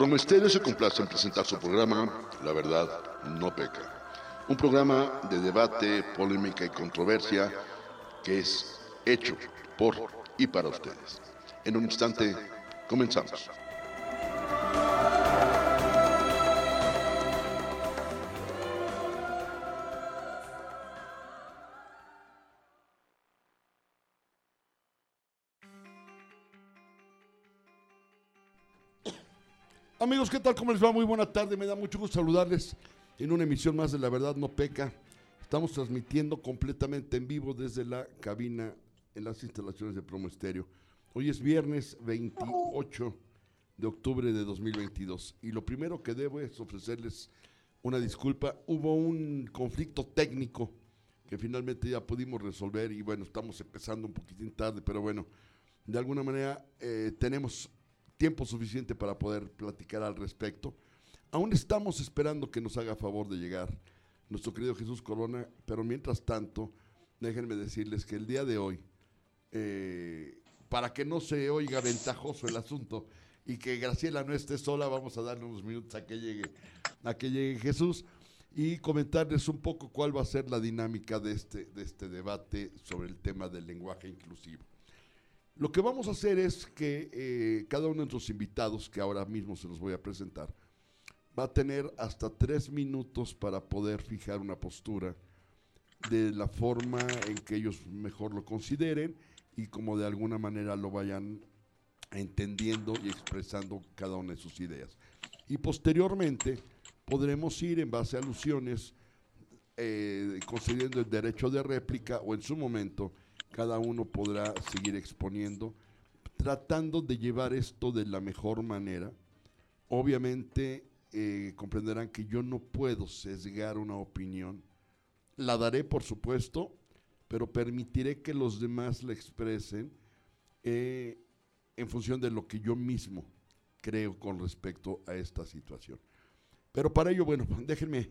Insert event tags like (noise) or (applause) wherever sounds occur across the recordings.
Promesterio se complace en presentar su programa La Verdad No Peca. Un programa de debate, polémica y controversia que es hecho por y para ustedes. En un instante, comenzamos. Amigos, ¿qué tal? ¿Cómo les va? Muy buena tarde. Me da mucho gusto saludarles en una emisión más de La Verdad No Peca. Estamos transmitiendo completamente en vivo desde la cabina en las instalaciones de Promo Estéreo. Hoy es viernes 28 de octubre de 2022 y lo primero que debo es ofrecerles una disculpa. Hubo un conflicto técnico que finalmente ya pudimos resolver y bueno, estamos empezando un poquitín tarde, pero bueno, de alguna manera eh, tenemos tiempo suficiente para poder platicar al respecto. Aún estamos esperando que nos haga favor de llegar nuestro querido Jesús Corona, pero mientras tanto, déjenme decirles que el día de hoy, eh, para que no se oiga ventajoso el asunto y que Graciela no esté sola, vamos a darle unos minutos a que llegue, a que llegue Jesús y comentarles un poco cuál va a ser la dinámica de este, de este debate sobre el tema del lenguaje inclusivo. Lo que vamos a hacer es que eh, cada uno de nuestros invitados, que ahora mismo se los voy a presentar, va a tener hasta tres minutos para poder fijar una postura de la forma en que ellos mejor lo consideren y como de alguna manera lo vayan entendiendo y expresando cada una de sus ideas. Y posteriormente podremos ir en base a alusiones eh, concediendo el derecho de réplica o en su momento cada uno podrá seguir exponiendo, tratando de llevar esto de la mejor manera. Obviamente eh, comprenderán que yo no puedo sesgar una opinión. La daré, por supuesto, pero permitiré que los demás la expresen eh, en función de lo que yo mismo creo con respecto a esta situación. Pero para ello, bueno, déjenme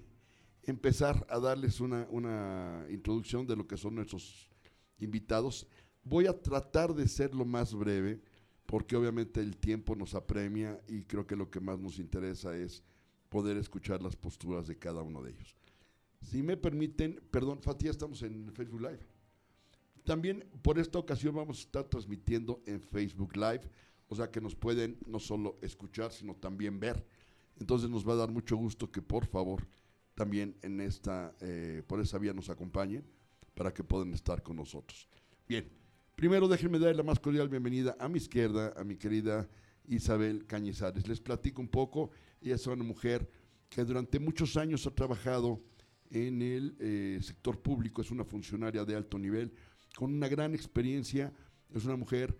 empezar a darles una, una introducción de lo que son nuestros invitados. Voy a tratar de ser lo más breve, porque obviamente el tiempo nos apremia y creo que lo que más nos interesa es poder escuchar las posturas de cada uno de ellos. Si me permiten, perdón, Fatia, estamos en Facebook Live. También por esta ocasión vamos a estar transmitiendo en Facebook Live, o sea que nos pueden no solo escuchar, sino también ver. Entonces nos va a dar mucho gusto que por favor también en esta, eh, por esa vía nos acompañen para que puedan estar con nosotros. Bien, primero déjenme dar la más cordial bienvenida a mi izquierda, a mi querida Isabel Cañizares. Les platico un poco, ella es una mujer que durante muchos años ha trabajado en el eh, sector público, es una funcionaria de alto nivel, con una gran experiencia, es una mujer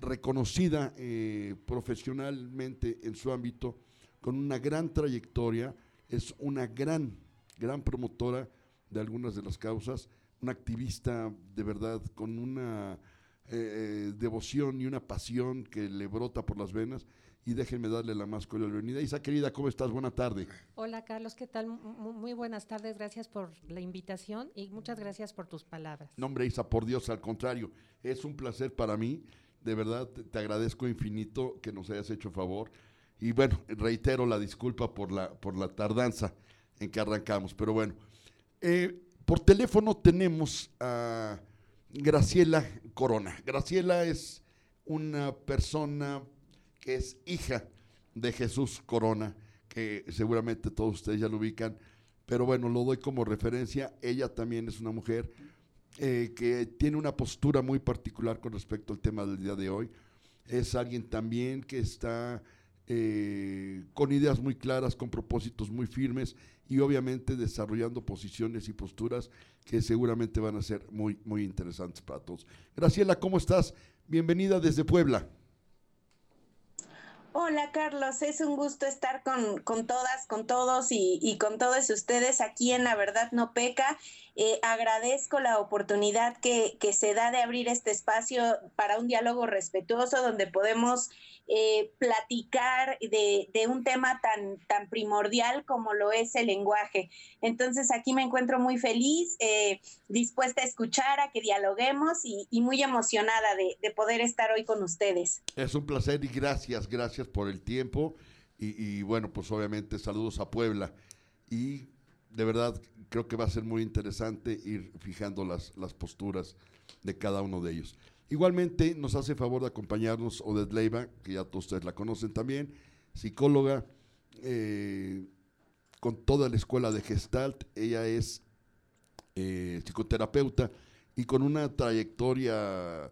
reconocida eh, profesionalmente en su ámbito, con una gran trayectoria, es una gran, gran promotora de algunas de las causas, un activista de verdad con una eh, eh, devoción y una pasión que le brota por las venas. Y déjenme darle la más cordial bienvenida. Isa, querida, ¿cómo estás? Buena tarde. Hola, Carlos, ¿qué tal? muy buenas tardes. Gracias por la invitación y muchas gracias por tus palabras. No, hombre, Isa, por Dios, al contrario. Es un placer para mí. De verdad, te, agradezco infinito que nos hayas hecho favor. Y bueno, reitero la disculpa por la, por la tardanza en que arrancamos. Pero bueno, eh, por teléfono tenemos a Graciela Corona. Graciela es una persona que es hija de Jesús Corona, que seguramente todos ustedes ya lo ubican, pero bueno, lo doy como referencia. Ella también es una mujer eh, que tiene una postura muy particular con respecto al tema del día de hoy. Es alguien también que está eh, con ideas muy claras, con propósitos muy firmes y obviamente desarrollando posiciones y posturas que seguramente van a ser muy, muy interesantes para todos. Graciela, ¿cómo estás? Bienvenida desde Puebla. Hola Carlos, es un gusto estar con, todas, con todos y, con todos ustedes aquí en La Verdad No Peca. Eh, agradezco la oportunidad que, se da de abrir este espacio para un diálogo respetuoso donde podemos eh, platicar de, un tema tan, primordial como lo es el lenguaje. Entonces aquí me encuentro muy feliz, eh, dispuesta a escuchar, a que dialoguemos y, muy emocionada de, poder estar hoy con ustedes. Es un placer y gracias, gracias por el tiempo. Y, bueno, pues obviamente saludos a Puebla. Y de verdad creo que va a ser muy interesante ir fijando las, las posturas de cada uno de ellos. Igualmente nos hace favor de acompañarnos Odette Leiva, que ya todos ustedes la conocen también, psicóloga, eh, con toda la escuela de Gestalt. Ella es eh, psicoterapeuta y con una trayectoria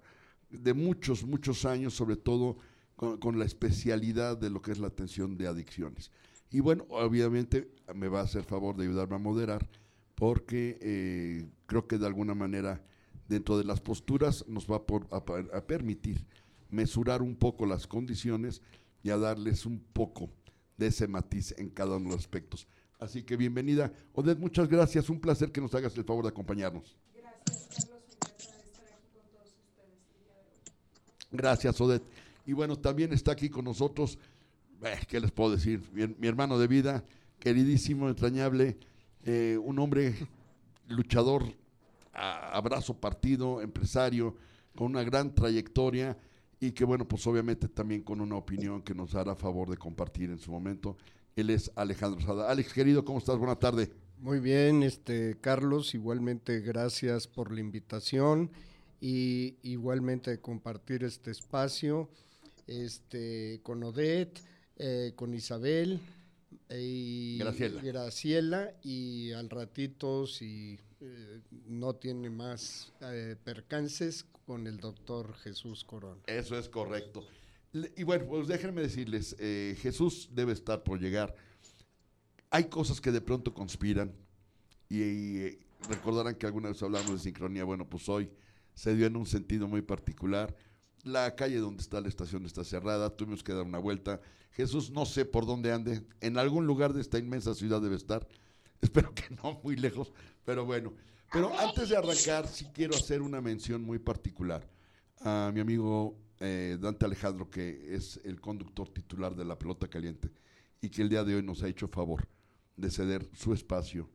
de muchos, muchos años, sobre todo con, la especialidad de lo que es la atención de adicciones. Y bueno, obviamente me va a hacer favor de ayudarme a moderar, porque eh, creo que de alguna manera dentro de las posturas nos va a, permitir mesurar un poco las condiciones y a darles un poco de ese matiz en cada uno de los aspectos. Así que bienvenida. Odette, muchas gracias. Un placer que nos hagas el favor de acompañarnos. Gracias, Carlos. estar aquí con todos ustedes. Gracias, Odette. Y bueno, también está aquí con nosotros, eh, ¿qué les puedo decir? Mi, hermano de vida, queridísimo, entrañable, eh, un hombre luchador, abrazo partido, empresario, con una gran trayectoria y que bueno, pues obviamente también con una opinión que nos hará favor de compartir en su momento. Él es Alejandro Sada. Alex, querido, ¿cómo estás? Buena tarde. Muy bien, este Carlos, igualmente gracias por la invitación y igualmente compartir este espacio este, con Odette, eh, con Isabel y Graciela. y al ratito si eh, no tiene más eh, percances con el doctor Jesús Corona. Eso es correcto. Y bueno, pues déjenme decirles, Jesús debe estar por llegar. Hay cosas que de pronto conspiran y, recordarán que alguna vez hablamos de sincronía. Bueno, pues hoy se dio en un sentido muy particular la calle donde está la estación está cerrada, tuvimos que dar una vuelta. Jesús, no sé por dónde ande, en algún lugar de esta inmensa ciudad debe estar. (laughs) Espero que no muy lejos, pero bueno. Pero antes de arrancar, sí quiero hacer una mención muy particular a mi amigo eh, Dante Alejandro, que es el conductor titular de la pelota caliente y que el día de hoy nos ha hecho favor de ceder su espacio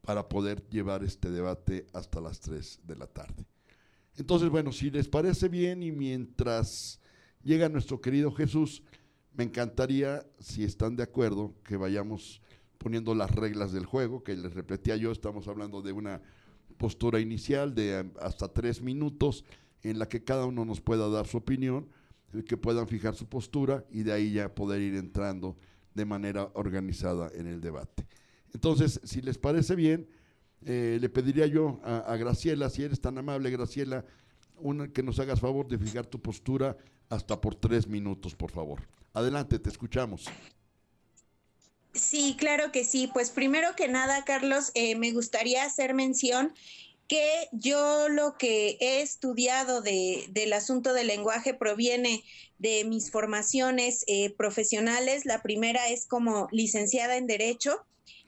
para poder llevar este debate hasta las 3 de la tarde. Entonces, bueno, si les parece bien y mientras llega nuestro querido Jesús, me encantaría, si están de acuerdo, que vayamos poniendo las reglas del juego, que les repetía yo, estamos hablando de una postura inicial de hasta tres minutos en la que cada uno nos pueda dar su opinión, que puedan fijar su postura y de ahí ya poder ir entrando de manera organizada en el debate. Entonces, si les parece bien, eh, le pediría yo a, Graciela, si eres tan amable, Graciela, una, que nos hagas favor de fijar tu postura hasta por tres minutos, por favor. Adelante, te escuchamos. Sí, claro que sí. Pues primero que nada, Carlos, eh, me gustaría hacer mención que yo lo que he estudiado de, del asunto del lenguaje proviene de mis formaciones eh, profesionales. La primera es como licenciada en Derecho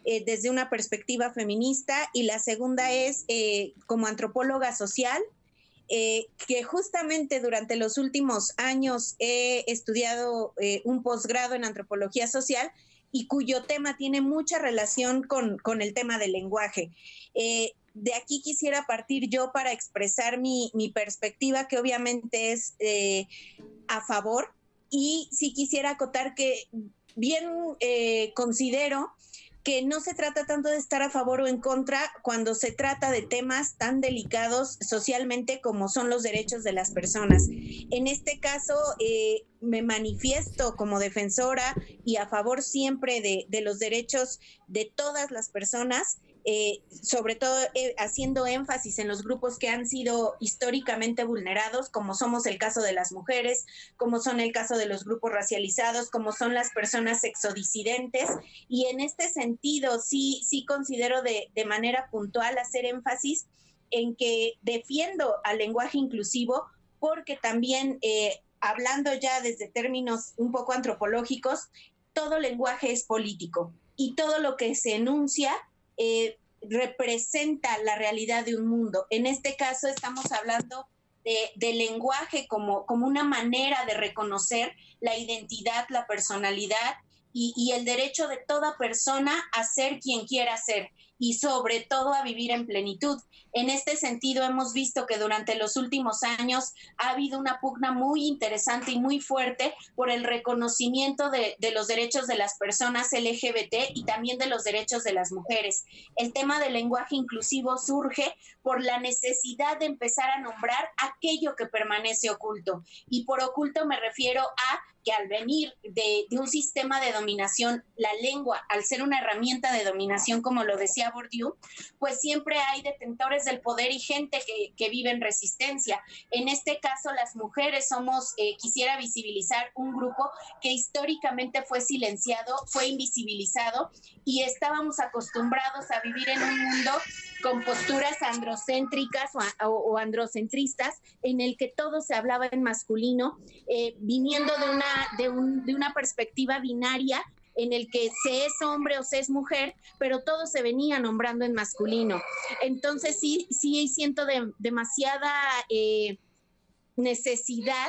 eh, desde una perspectiva feminista y la segunda es eh, como antropóloga social, eh, que justamente durante los últimos años he estudiado un posgrado en antropología social y cuyo tema tiene mucha relación con, el tema del lenguaje. de aquí quisiera partir yo para expresar mi, mi perspectiva, que obviamente es a favor, y sí quisiera acotar que bien considero que no se trata tanto de estar a favor o en contra cuando se trata de temas tan delicados socialmente como son los derechos de las personas. En este caso, eh, me manifiesto como defensora y a favor siempre de, de los derechos de todas las personas eh, sobre todo eh, haciendo énfasis en los grupos que han sido históricamente vulnerados, como somos el caso de las mujeres, como son el caso de los grupos racializados, como son las personas sexodisidentes. Y en este sentido, sí, sí considero de, de manera puntual hacer énfasis en que defiendo al lenguaje inclusivo porque también, eh, hablando ya desde términos un poco antropológicos, todo lenguaje es político y todo lo que se enuncia eh, representa la realidad de un mundo. En este caso estamos hablando de, lenguaje como, como una manera de reconocer la identidad, la personalidad y, el derecho de toda persona a ser quien quiera ser. y sobre todo a vivir en plenitud. En este sentido, hemos visto que durante los últimos años ha habido una pugna muy interesante y muy fuerte por el reconocimiento de, de los derechos de las personas LGBT y también de los derechos de las mujeres. El tema del lenguaje inclusivo surge por la necesidad de empezar a nombrar aquello que permanece oculto. Y por oculto me refiero a que al venir de, un sistema de dominación, la lengua, al ser una herramienta de dominación, como lo decía Bourdieu, pues siempre hay detentores del poder y gente que, que vive en resistencia. En este caso, las mujeres somos, eh, quisiera visibilizar un grupo que históricamente fue silenciado, fue invisibilizado y estábamos acostumbrados a vivir en un mundo con posturas androcéntricas o, androcentristas, en el que todo se hablaba en masculino, eh, viniendo de una, de, un, de una perspectiva binaria en el que se es hombre o se es mujer, pero todo se venía nombrando en masculino. Entonces sí, sí siento de, demasiada eh, necesidad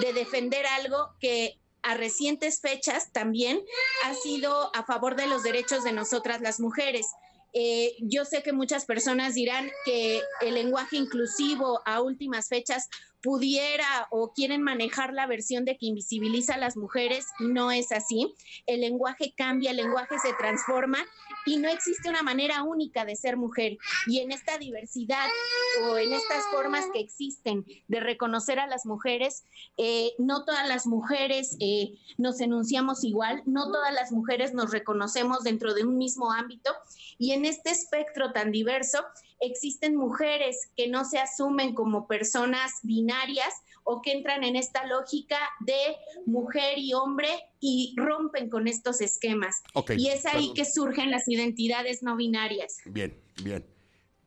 de defender algo que a recientes fechas también ha sido a favor de los derechos de nosotras las mujeres. Eh, yo sé que muchas personas dirán que el lenguaje inclusivo a últimas fechas pudiera o quieren manejar la versión de que invisibiliza a las mujeres y no es así. El lenguaje cambia, el lenguaje se transforma y no existe una manera única de ser mujer. Y en esta diversidad o en estas formas que existen de reconocer a las mujeres, eh, no todas las mujeres eh, nos enunciamos igual, no todas las mujeres nos reconocemos dentro de un mismo ámbito. Y en este espectro tan diverso, existen mujeres que no se asumen como personas binarias o que entran en esta lógica de mujer y hombre y rompen con estos esquemas. y es ahí que surgen las identidades no binarias. Bien, bien.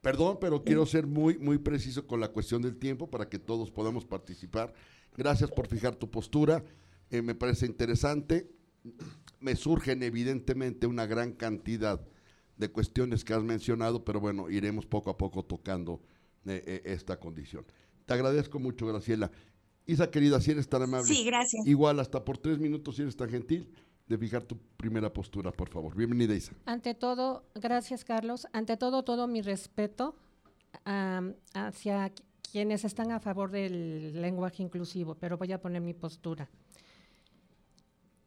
Perdón, pero quiero ser muy, muy preciso con la cuestión del tiempo para que todos podamos participar. Gracias por fijar tu postura. Eh, me parece interesante. Me surgen evidentemente una gran cantidad de cuestiones que has mencionado, pero bueno, iremos poco a poco tocando eh, eh, esta condición. Te agradezco mucho, Graciela. Isa, querida, si eres tan amable. Sí, gracias. Igual, hasta por tres minutos, si eres tan gentil, de fijar tu primera postura, por favor. Bienvenida, Isa. Ante todo, gracias, Carlos. Ante todo, todo mi respeto hacia quienes están a favor del lenguaje inclusivo, pero voy a poner mi postura.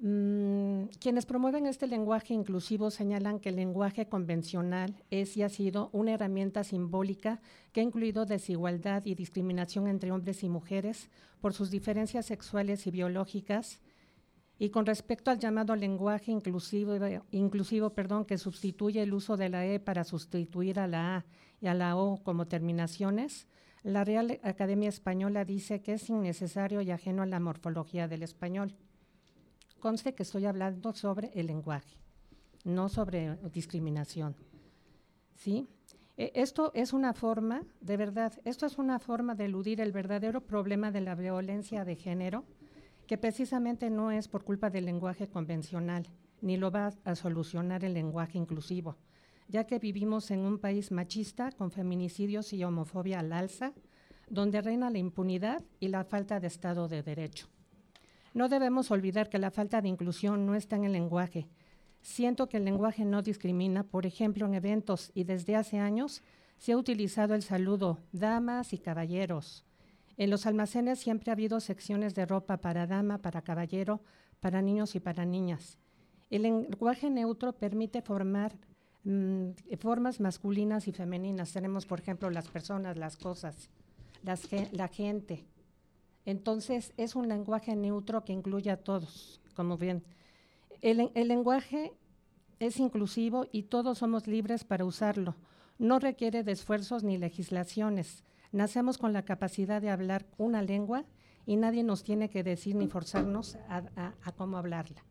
Mm, quienes promueven este lenguaje inclusivo señalan que el lenguaje convencional es y ha sido una herramienta simbólica que ha incluido desigualdad y discriminación entre hombres y mujeres por sus diferencias sexuales y biológicas. Y con respecto al llamado lenguaje inclusivo, perdón, que sustituye el uso de la E para sustituir a la A y a la O como terminaciones, la Real Academia Española dice que es innecesario y ajeno a la morfología del español. Conste que estoy hablando sobre el lenguaje, no sobre discriminación. ¿Sí? E, esto es una forma, de verdad, esto es una forma de eludir el verdadero problema de la violencia de género, que precisamente no es por culpa del lenguaje convencional, ni lo va a solucionar el lenguaje inclusivo, ya que vivimos en un país machista con feminicidios y homofobia al alza, donde reina la impunidad y la falta de Estado de Derecho. No debemos olvidar que la falta de inclusión no está en el lenguaje. Siento que el lenguaje no discrimina, por ejemplo, en eventos y desde hace años se ha utilizado el saludo damas y caballeros. En los almacenes siempre ha habido secciones de ropa para dama, para caballero, para niños y para niñas. El lenguaje neutro permite formar mm, formas masculinas y femeninas. Tenemos, por ejemplo, las personas, las cosas, la gente. Entonces, es un lenguaje neutro que incluye a todos, como bien. El, lenguaje es inclusivo y todos somos libres para usarlo. No requiere de esfuerzos ni legislaciones. Nacemos con la capacidad de hablar una lengua y nadie nos tiene que decir ni forzarnos a, a, cómo hablarla.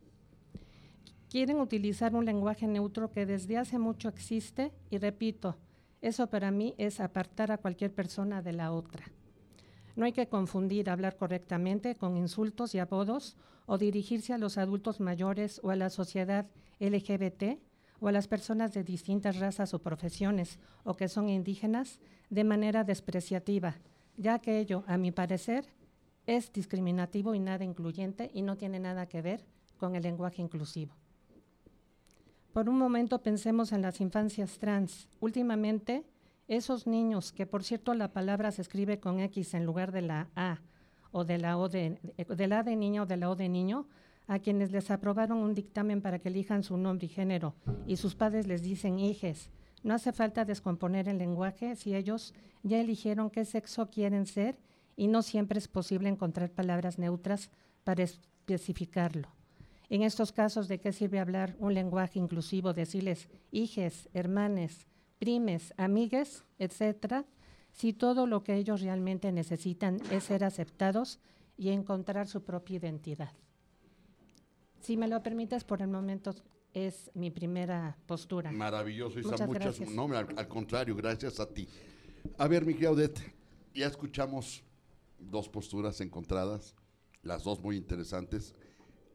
Quieren utilizar un lenguaje neutro que desde hace mucho existe y repito, eso para mí es apartar a cualquier persona de la otra. No hay que confundir hablar correctamente con insultos y apodos o dirigirse a los adultos mayores o a la sociedad LGBT o a las personas de distintas razas o profesiones o que son indígenas de manera despreciativa, ya que ello, a mi parecer, es discriminativo y nada incluyente y no tiene nada que ver con el lenguaje inclusivo. por un momento pensemos en las infancias trans. Últimamente, esos niños, que por cierto la palabra se escribe con X en lugar de la A, o de la O de, de la de niña o de la O de niño, a quienes les aprobaron un dictamen para que elijan su nombre y género, y sus padres les dicen hijes. No hace falta descomponer el lenguaje si ellos ya eligieron qué sexo quieren ser y no siempre es posible encontrar palabras neutras para especificarlo. En estos casos, ¿de qué sirve hablar un lenguaje inclusivo, decirles hijes, hermanes, primes, amigues, etcétera, si todo lo que ellos realmente necesitan es ser aceptados y encontrar su propia identidad? Si me lo permites, por el momento es mi primera postura. Maravilloso, Isa. Muchas, no, al, contrario, gracias a ti. A ver, mi Odette, ya escuchamos dos posturas encontradas, las dos muy interesantes.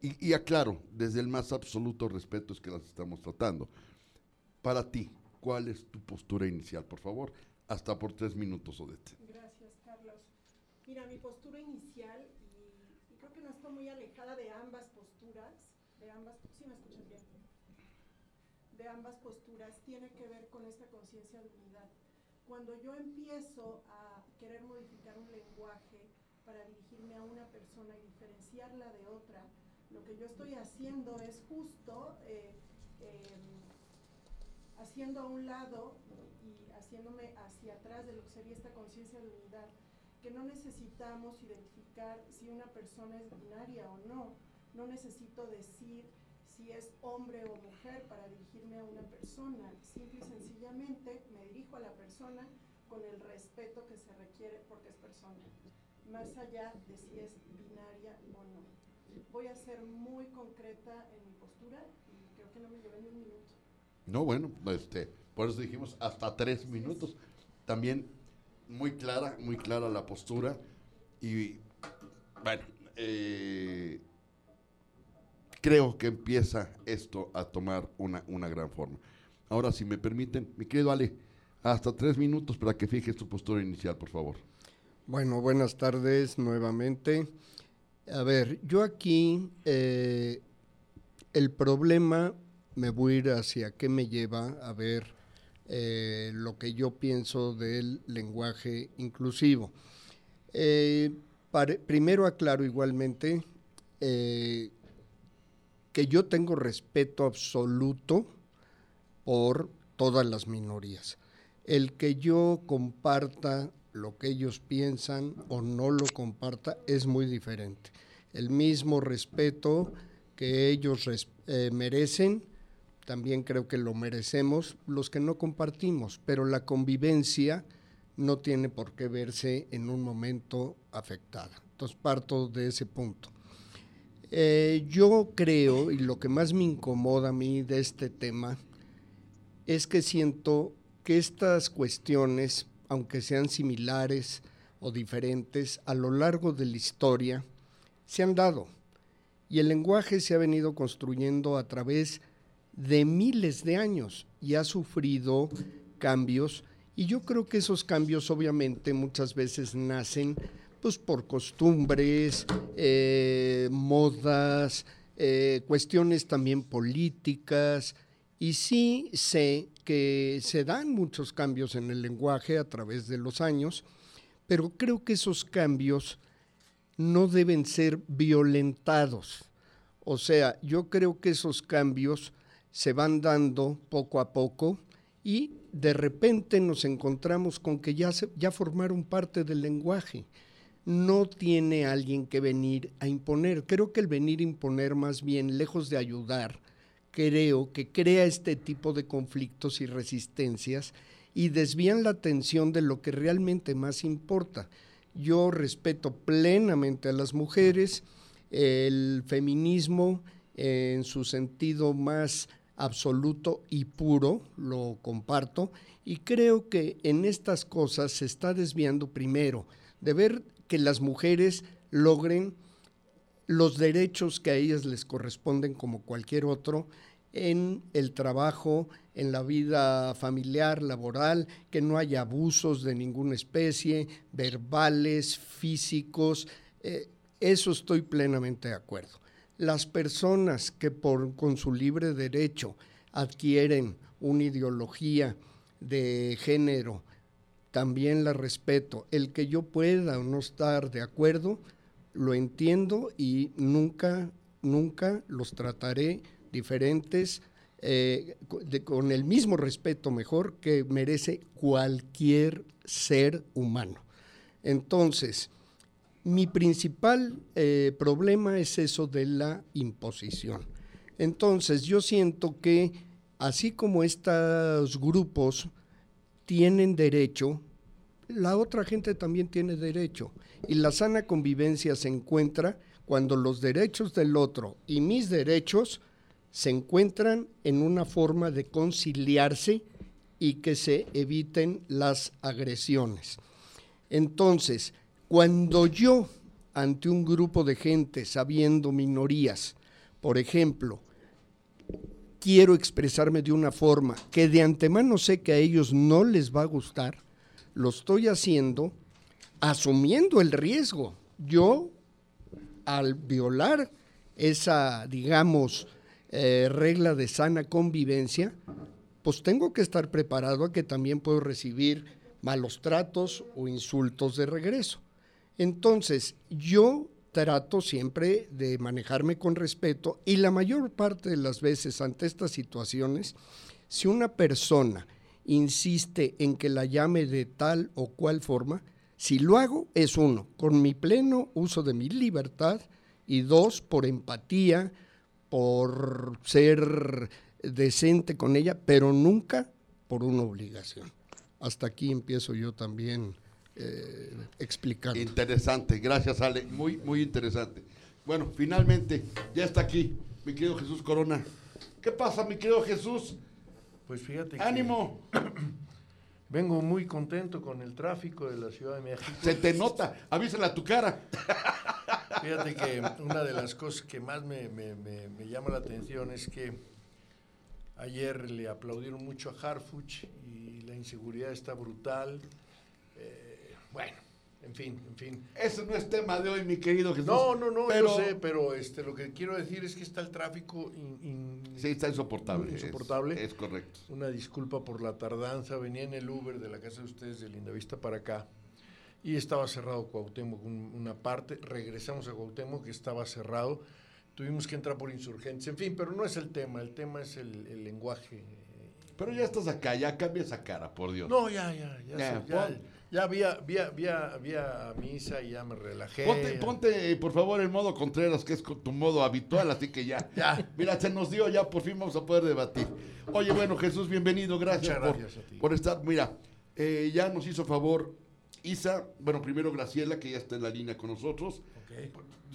Y, y, aclaro, desde el más absoluto respeto es que las estamos tratando. Para ti, ¿cuál es tu postura inicial, por favor? Hasta por tres minutos, Odette. Gracias, Carlos. Mira, mi postura inicial, y, creo que no estoy muy alejada de ambas posturas, de ambas, ¿sí me escuchan bien? De ambas posturas, tiene que ver con esta conciencia de unidad. Cuando yo empiezo a querer modificar un lenguaje para dirigirme a una persona y diferenciarla de otra, lo que yo estoy haciendo es justo eh, em, haciendo a un lado y haciéndome hacia atrás de lo que sería esta conciencia de unidad, que no necesitamos identificar si una persona es binaria o no, no necesito decir si es hombre o mujer para dirigirme a una persona, simple y sencillamente me dirijo a la persona con el respeto que se requiere porque es persona, más allá de si es binaria o no. Voy a ser muy concreta en mi postura y creo que no me llevé ni un minuto. No, bueno, este, por eso dijimos hasta tres minutos. También muy clara, muy clara la postura. Y bueno, eh, creo que empieza esto a tomar una, una gran forma. Ahora, si me permiten, mi querido Ale, hasta tres minutos para que fijes tu postura inicial, por favor. Bueno, buenas tardes nuevamente. A ver, yo aquí eh, el problema me voy a ir hacia qué me lleva a ver eh, lo que yo pienso del lenguaje inclusivo. Eh, primero aclaro igualmente eh, que yo tengo respeto absoluto por todas las minorías. El que yo comparta lo que ellos piensan o no lo comparta es muy diferente. El mismo respeto que ellos merecen, también creo que lo merecemos los que no compartimos, pero la convivencia no tiene por qué verse en un momento afectada. Entonces parto de ese punto. Eh, yo creo, y lo que más me incomoda a mí de este tema, es que siento que estas cuestiones, aunque sean similares o diferentes, a lo largo de la historia se han dado. Y el lenguaje se ha venido construyendo a través de de miles de años y ha sufrido cambios y yo creo que esos cambios obviamente muchas veces nacen pues por costumbres, eh, modas, eh, cuestiones también políticas y sí sé que se dan muchos cambios en el lenguaje a través de los años, pero creo que esos cambios no deben ser violentados. O sea, yo creo que esos cambios se van dando poco a poco y de repente nos encontramos con que ya, ya formaron parte del lenguaje. No tiene alguien que venir a imponer. Creo que el venir a imponer más bien, lejos de ayudar, creo que crea este tipo de conflictos y resistencias y desvían la atención de lo que realmente más importa. Yo respeto plenamente a las mujeres, el feminismo en su sentido más absoluto y puro, lo comparto, y creo que en estas cosas se está desviando primero de ver que las mujeres logren los derechos que a ellas les corresponden como cualquier otro en el trabajo, en la vida familiar, laboral, que no haya abusos de ninguna especie, verbales, físicos, eh, eso estoy plenamente de acuerdo las personas que por, con su libre derecho adquieren una ideología de género, también la respeto. El que yo pueda o no estar de acuerdo, lo entiendo y nunca, nunca los trataré diferentes eh, con el mismo respeto mejor que merece cualquier ser humano. Entonces, mi principal eh, problema es eso de la imposición. Entonces, yo siento que así como estos grupos tienen derecho, la otra gente también tiene derecho. Y la sana convivencia se encuentra cuando los derechos del otro y mis derechos se encuentran en una forma de conciliarse y que se eviten las agresiones. Entonces, cuando yo, ante un grupo de gente, sabiendo minorías, por ejemplo, quiero expresarme de una forma que de antemano sé que a ellos no les va a gustar, lo estoy haciendo asumiendo el riesgo. Yo, al violar esa, digamos, eh, regla de sana convivencia, pues tengo que estar preparado a que también puedo recibir malos tratos o insultos de regreso. Entonces, yo trato siempre de manejarme con respeto y la mayor parte de las veces ante estas situaciones, si una persona insiste en que la llame de tal o cual forma, si lo hago es uno, con mi pleno uso de mi libertad y dos, por empatía, por ser decente con ella, pero nunca por una obligación. Hasta aquí empiezo yo también eh, explicando. Interesante, gracias Ale, muy, muy interesante. Bueno, finalmente, ya está aquí mi querido Jesús Corona. ¿Qué pasa, mi querido Jesús? Pues fíjate ¡Ánimo! (clears throat) vengo muy contento con el tráfico de la Ciudad de México. Se te nota, avísala a tu cara. (laughs) Fíjate que una de las cosas que más me, llama la atención es que ayer le aplaudieron mucho a Harfuch y la inseguridad está brutal. Bueno, en fin, en fin. Eso no es tema de hoy, mi querido Jesús. No, no, no, pero, yo sé, pero este, lo que quiero decir es que está el tráfico. sí, está insoportable. Insoportable. Es, correcto. Una disculpa por la tardanza. Venía en el Uber de la casa de ustedes de Lindavista para acá y estaba cerrado Cuauhtémoc una parte, regresamos a Cuauhtémoc que estaba cerrado, tuvimos que entrar por insurgentes, en fin, pero no es el tema, el tema es el, lenguaje. Pero ya estás acá, ya cambia esa cara, por Dios. No, ya, ya, ya, ya, ya, ya vía, vía, vía, vía misa y ya me relajé. Ponte, ponte, por favor, el modo Contreras, que es tu modo habitual, así que ya. ya. Mira, se nos dio, ya por fin vamos a poder debatir. Oye, bueno, Jesús, bienvenido, gracias, por, por, estar. Mira, eh, ya nos hizo favor Isa, bueno, primero Graciela, que ya está en la línea con nosotros.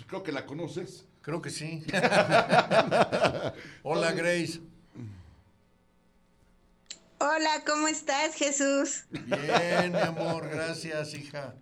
Creo que la conoces. Creo que sí. (laughs) Hola, Grace. Hola, ¿cómo estás, Jesús? Bien, mi amor, gracias, hija.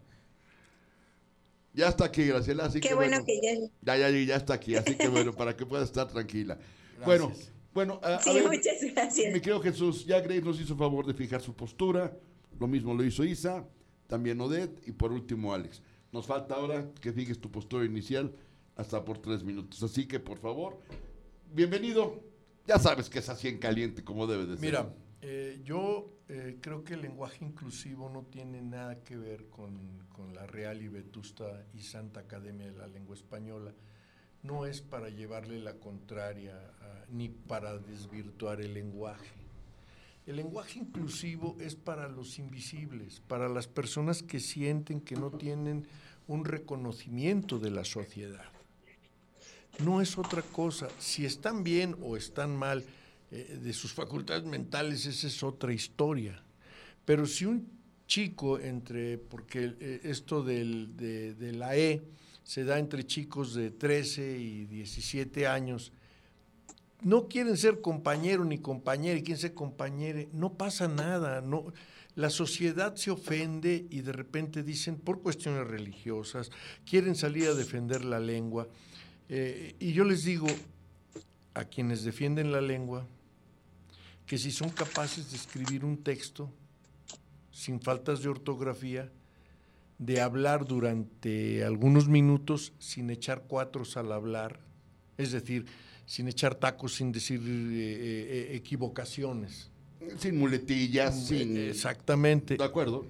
Ya está aquí, Graciela, así Qué que bueno, que ya... Ya, ya, ya está aquí, así que bueno, para que pueda estar tranquila. Bueno, bueno, sí, muchas gracias. Mi querido Jesús, ya Grace nos hizo favor de fijar su postura, lo mismo lo hizo Isa también Odette y por último Alex. Nos falta ahora que fijes tu postura inicial hasta por tres minutos. Así que por favor, bienvenido. Ya sabes que es así en caliente como debe de ser. Mira, eh, yo eh, creo que el lenguaje inclusivo no tiene nada que ver con, con, la Real y Vetusta y Santa Academia de la Lengua Española. No es para llevarle la contraria ni para desvirtuar el lenguaje el lenguaje inclusivo es para los invisibles, para las personas que sienten que no tienen un reconocimiento de la sociedad. No es otra cosa. Si están bien o están mal eh, de sus facultades mentales, esa es otra historia. Pero si un chico entre, porque eh, esto del, de, la E se da entre chicos de 13 y 17 años, no quieren ser compañero ni compañera y quieren ser compañere, no pasa nada, no, la sociedad se ofende y de repente dicen por cuestiones religiosas, quieren salir a defender la lengua. Eh, y yo les digo a quienes defienden la lengua que si son capaces de escribir un texto sin faltas de ortografía, de hablar durante algunos minutos sin echar cuatros al hablar, es decir, sin echar tacos, sin decir eh, equivocaciones. Sin muletillas, sin... Exactamente. De acuerdo.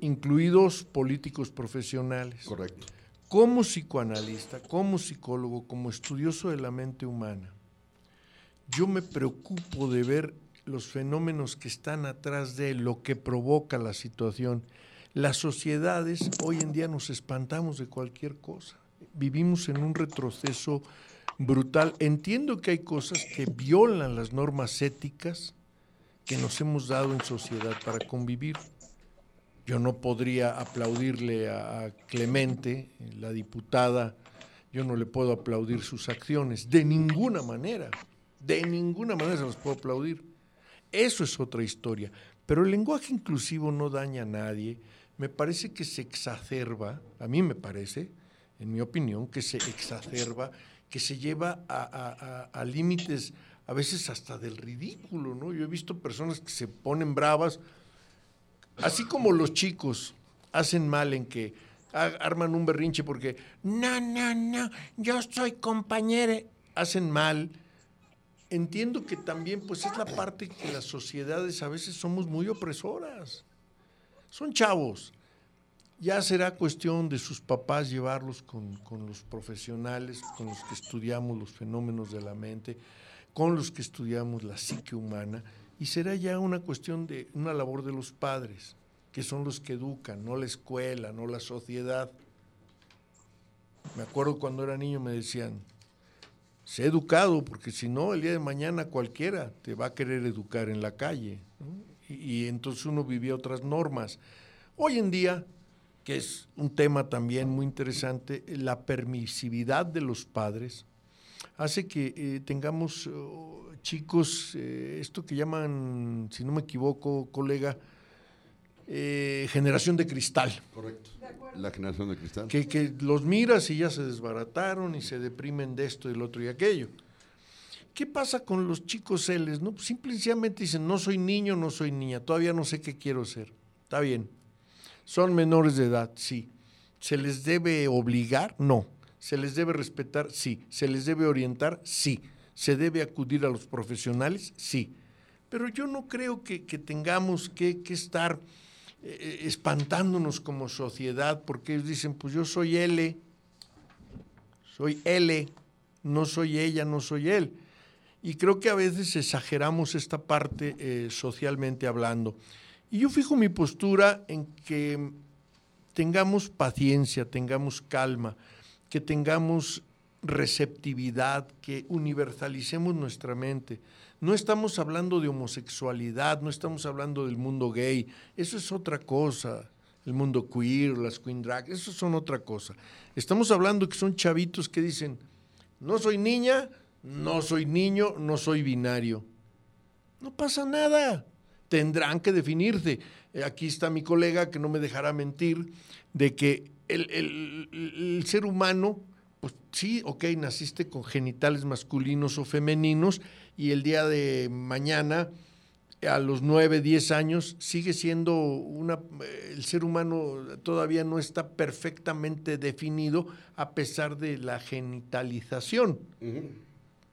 Incluidos políticos profesionales. Correcto. Como psicoanalista, como psicólogo, como estudioso de la mente humana, yo me preocupo de ver los fenómenos que están atrás de lo que provoca la situación. Las sociedades hoy en día nos espantamos de cualquier cosa. Vivimos en un retroceso brutal. Entiendo que hay cosas que violan las normas éticas que nos hemos dado en sociedad para convivir. Yo no podría aplaudirle a Clemente, la diputada, yo no le puedo aplaudir sus acciones, de ninguna manera, de ninguna manera se las puedo aplaudir. Eso es otra historia. Pero el lenguaje inclusivo no daña a nadie, me parece que se exacerba, a mí me parece, en mi opinión, que se exacerba, que se lleva a, límites a veces hasta del ridículo, ¿no? Yo he visto personas que se ponen bravas Así como los chicos hacen mal en que arman un berrinche porque, no, no, no, yo soy compañero, hacen mal. Entiendo que también pues es la parte que las sociedades a veces somos muy opresoras. Son chavos. Ya será cuestión de sus papás llevarlos con, con los profesionales, con los que estudiamos los fenómenos de la mente, con los que estudiamos la psique humana y será ya una cuestión de una labor de los padres, que son los que educan, no la escuela, no la sociedad. Me acuerdo cuando era niño me decían, sé educado, porque si no, el día de mañana cualquiera te va a querer educar en la calle. Y, entonces uno vivía otras normas. Hoy en día, que es un tema también muy interesante, la permisividad de los padres hace que eh, tengamos oh, chicos, eh, esto que llaman, si no me equivoco, colega, eh, generación de cristal. Correcto. La generación de cristal. Que, que, los miras y ya se desbarataron y se deprimen de esto y lo otro y aquello. ¿Qué pasa con los chicos Celes? No, simplemente dicen, no soy niño, no soy niña, todavía no sé qué quiero ser. Está bien. Son menores de edad, sí. ¿Se les debe obligar? No. ¿Se les debe respetar? Sí. ¿Se les debe orientar? Sí. ¿Se debe acudir a los profesionales? Sí. Pero yo no creo que, tengamos que, estar eh, espantándonos como sociedad porque ellos dicen, pues yo soy L, soy L, no soy ella, no soy él. Y creo que a veces exageramos esta parte eh, socialmente hablando. Y yo fijo mi postura en que tengamos paciencia, tengamos calma, que tengamos receptividad, que universalicemos nuestra mente. No estamos hablando de homosexualidad, no estamos hablando del mundo gay, eso es otra cosa. El mundo queer, las queen drag, eso son otra cosa. Estamos hablando que son chavitos que dicen, no soy niña, no soy niño, no soy binario. No pasa nada. Tendrán que definirse. Eh, aquí está mi colega que no me dejará mentir de que el, el ser humano pues sí, ok, naciste con genitales masculinos o femeninos y el día de mañana, a los 9, 10 años, sigue siendo una, el ser humano todavía no está perfectamente definido a pesar de la genitalización.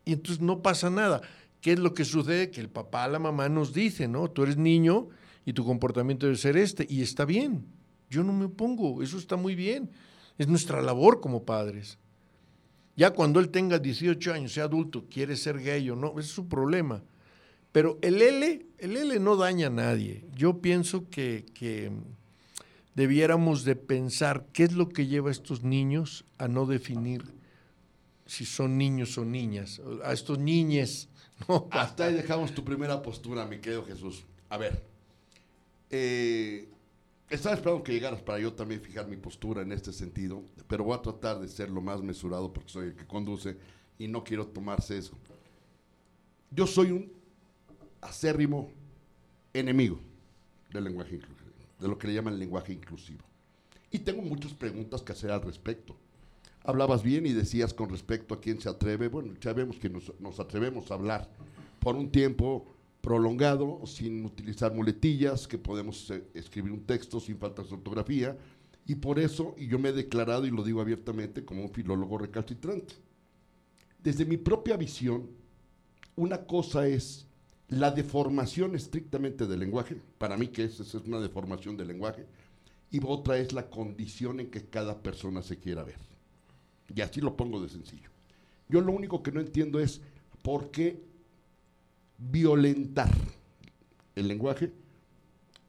Y entonces no pasa nada. ¿Qué es lo que sucede? Que el papá, la mamá nos dice, ¿no? Tú eres niño y tu comportamiento debe ser este. Y está bien. Yo no me opongo. Eso está muy bien. Es nuestra labor como padres. Ya cuando él tenga 18 años, sea adulto, quiere ser gay o no, ese es su problema. Pero el L, el L no daña a nadie. Yo pienso que, debiéramos de pensar qué es lo que lleva a estos niños a no definir si son niños o niñas, a estos niñes. (laughs) Hasta ahí dejamos tu primera postura, mi querido Jesús. A ver, eh, estaba esperando que llegaras para yo también fijar mi postura en este sentido, pero voy a tratar de ser lo más mesurado porque soy el que conduce y no quiero tomarse eso. Yo soy un acérrimo enemigo del lenguaje inclusivo, de lo que le llaman lenguaje inclusivo. Y tengo muchas preguntas que hacer al respecto. Hablabas bien y decías con respecto a quién se atreve. Bueno, sabemos que nos, nos atrevemos a hablar por un tiempo prolongado, sin utilizar muletillas, que podemos eh, escribir un texto sin falta de ortografía, y por eso, y yo me he declarado, y lo digo abiertamente, como un filólogo recalcitrante. desde mi propia visión, una cosa es la deformación estrictamente del lenguaje, para mí que es, es una deformación del lenguaje, y otra es la condición en que cada persona se quiera ver. Y así lo pongo de sencillo. Yo lo único que no entiendo es por qué violentar el lenguaje,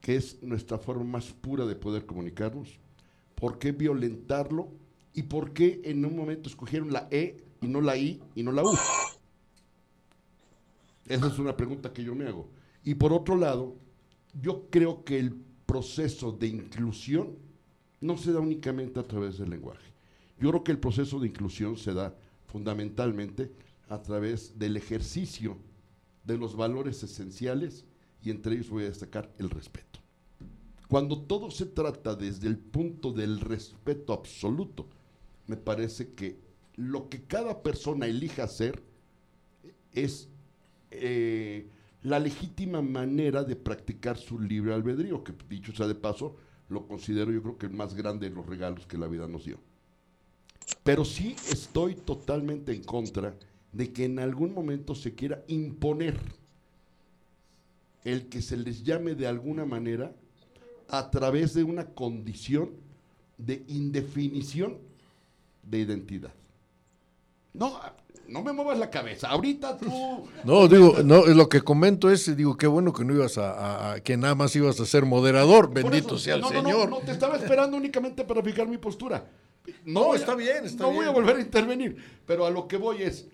que es nuestra forma más pura de poder comunicarnos, por qué violentarlo y por qué en un momento escogieron la E y no la I y no la U. Esa es una pregunta que yo me hago. Y por otro lado, yo creo que el proceso de inclusión no se da únicamente a través del lenguaje. Yo creo que el proceso de inclusión se da fundamentalmente a través del ejercicio de los valores esenciales y entre ellos voy a destacar el respeto. Cuando todo se trata desde el punto del respeto absoluto, me parece que lo que cada persona elija hacer es eh, la legítima manera de practicar su libre albedrío, que dicho sea de paso, lo considero yo creo que el más grande de los regalos que la vida nos dio. Pero sí estoy totalmente en contra de que en algún momento se quiera imponer el que se les llame de alguna manera a través de una condición de indefinición de identidad. No, no me muevas la cabeza. Ahorita tú. No, digo, no, lo que comento es, digo, qué bueno que no ibas a, que nada más ibas a ser moderador. Bendito sea el Señor. No, no, te estaba esperando únicamente para fijar mi postura. No, está bien, está no bien. voy a volver a intervenir. Pero a lo que voy es,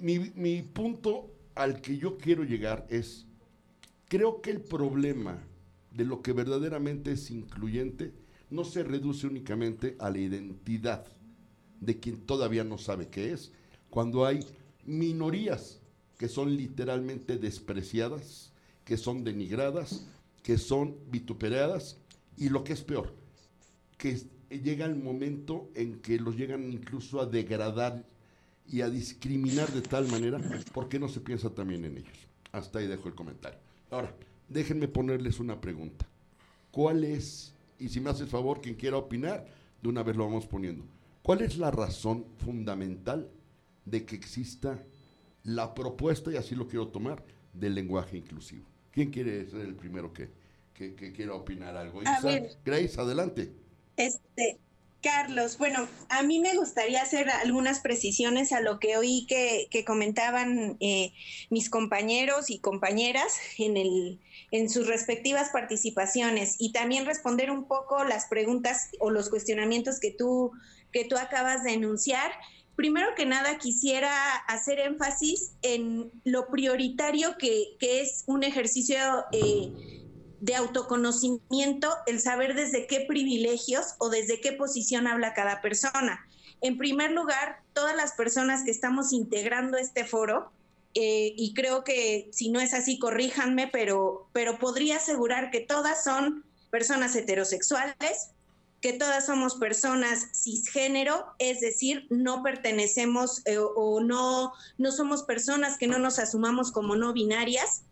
mi, mi punto al que yo quiero llegar es, creo que el problema de lo que verdaderamente es incluyente no se reduce únicamente a la identidad de quien todavía no sabe qué es, cuando hay minorías que son literalmente despreciadas, que son denigradas, que son vituperadas y lo que es peor, que llega el momento en que los llegan incluso a degradar y a discriminar de tal manera, porque no se piensa también en ellos? Hasta ahí dejo el comentario. Ahora, déjenme ponerles una pregunta. ¿Cuál es, y si me hace el favor, quien quiera opinar, de una vez lo vamos poniendo, ¿cuál es la razón fundamental de que exista la propuesta, y así lo quiero tomar, del lenguaje inclusivo. ¿Quién quiere ser el primero que, que, quiera opinar algo? Grace, adelante. Este, Carlos, bueno, a mí me gustaría hacer algunas precisiones a lo que oí que, comentaban eh, mis compañeros y compañeras en, el, en sus respectivas participaciones y también responder un poco las preguntas o los cuestionamientos que tú, que tú acabas de enunciar. Primero que nada quisiera hacer énfasis en lo prioritario que, es un ejercicio eh, de autoconocimiento, el saber desde qué privilegios o desde qué posición habla cada persona. En primer lugar, todas las personas que estamos integrando este foro, eh, y creo que si no es así, corríjanme, pero, pero podría asegurar que todas son personas heterosexuales, que todas somos personas cisgénero, es decir, no pertenecemos eh, o no, no somos personas que no nos asumamos como no binarias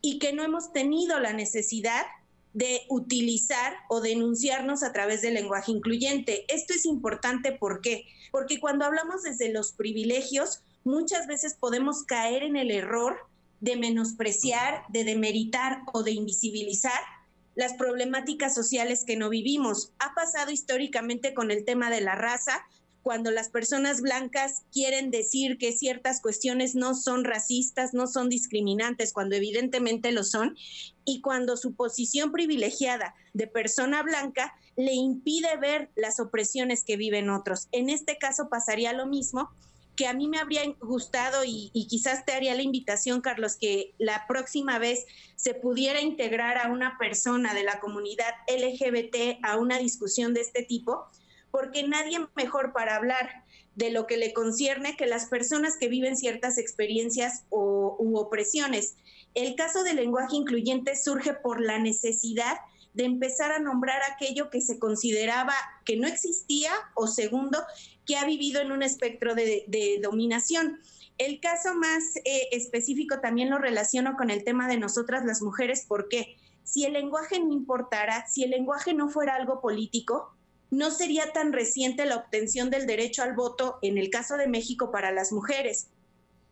y que no hemos tenido la necesidad de utilizar o denunciarnos a través del lenguaje incluyente. Esto es importante, ¿por qué? Porque cuando hablamos desde los privilegios, muchas veces podemos caer en el error de menospreciar, de demeritar o de invisibilizar las problemáticas sociales que no vivimos. Ha pasado históricamente con el tema de la raza, cuando las personas blancas quieren decir que ciertas cuestiones no son racistas, no son discriminantes, cuando evidentemente lo son, y cuando su posición privilegiada de persona blanca le impide ver las opresiones que viven otros. En este caso pasaría lo mismo que a mí me habría gustado y, quizás te haría la invitación, Carlos, que la próxima vez se pudiera integrar a una persona de la comunidad LGBT a una discusión de este tipo, porque nadie mejor para hablar de lo que le concierne que las personas que viven ciertas experiencias o, u opresiones. El caso del lenguaje incluyente surge por la necesidad de empezar a nombrar aquello que se consideraba que no existía o segundo, que ha vivido en un espectro de, dominación. El caso más eh, específico también lo relaciono con el tema de nosotras las mujeres, porque si el lenguaje no importara, si el lenguaje no fuera algo político, no sería tan reciente la obtención del derecho al voto en el caso de México para las mujeres.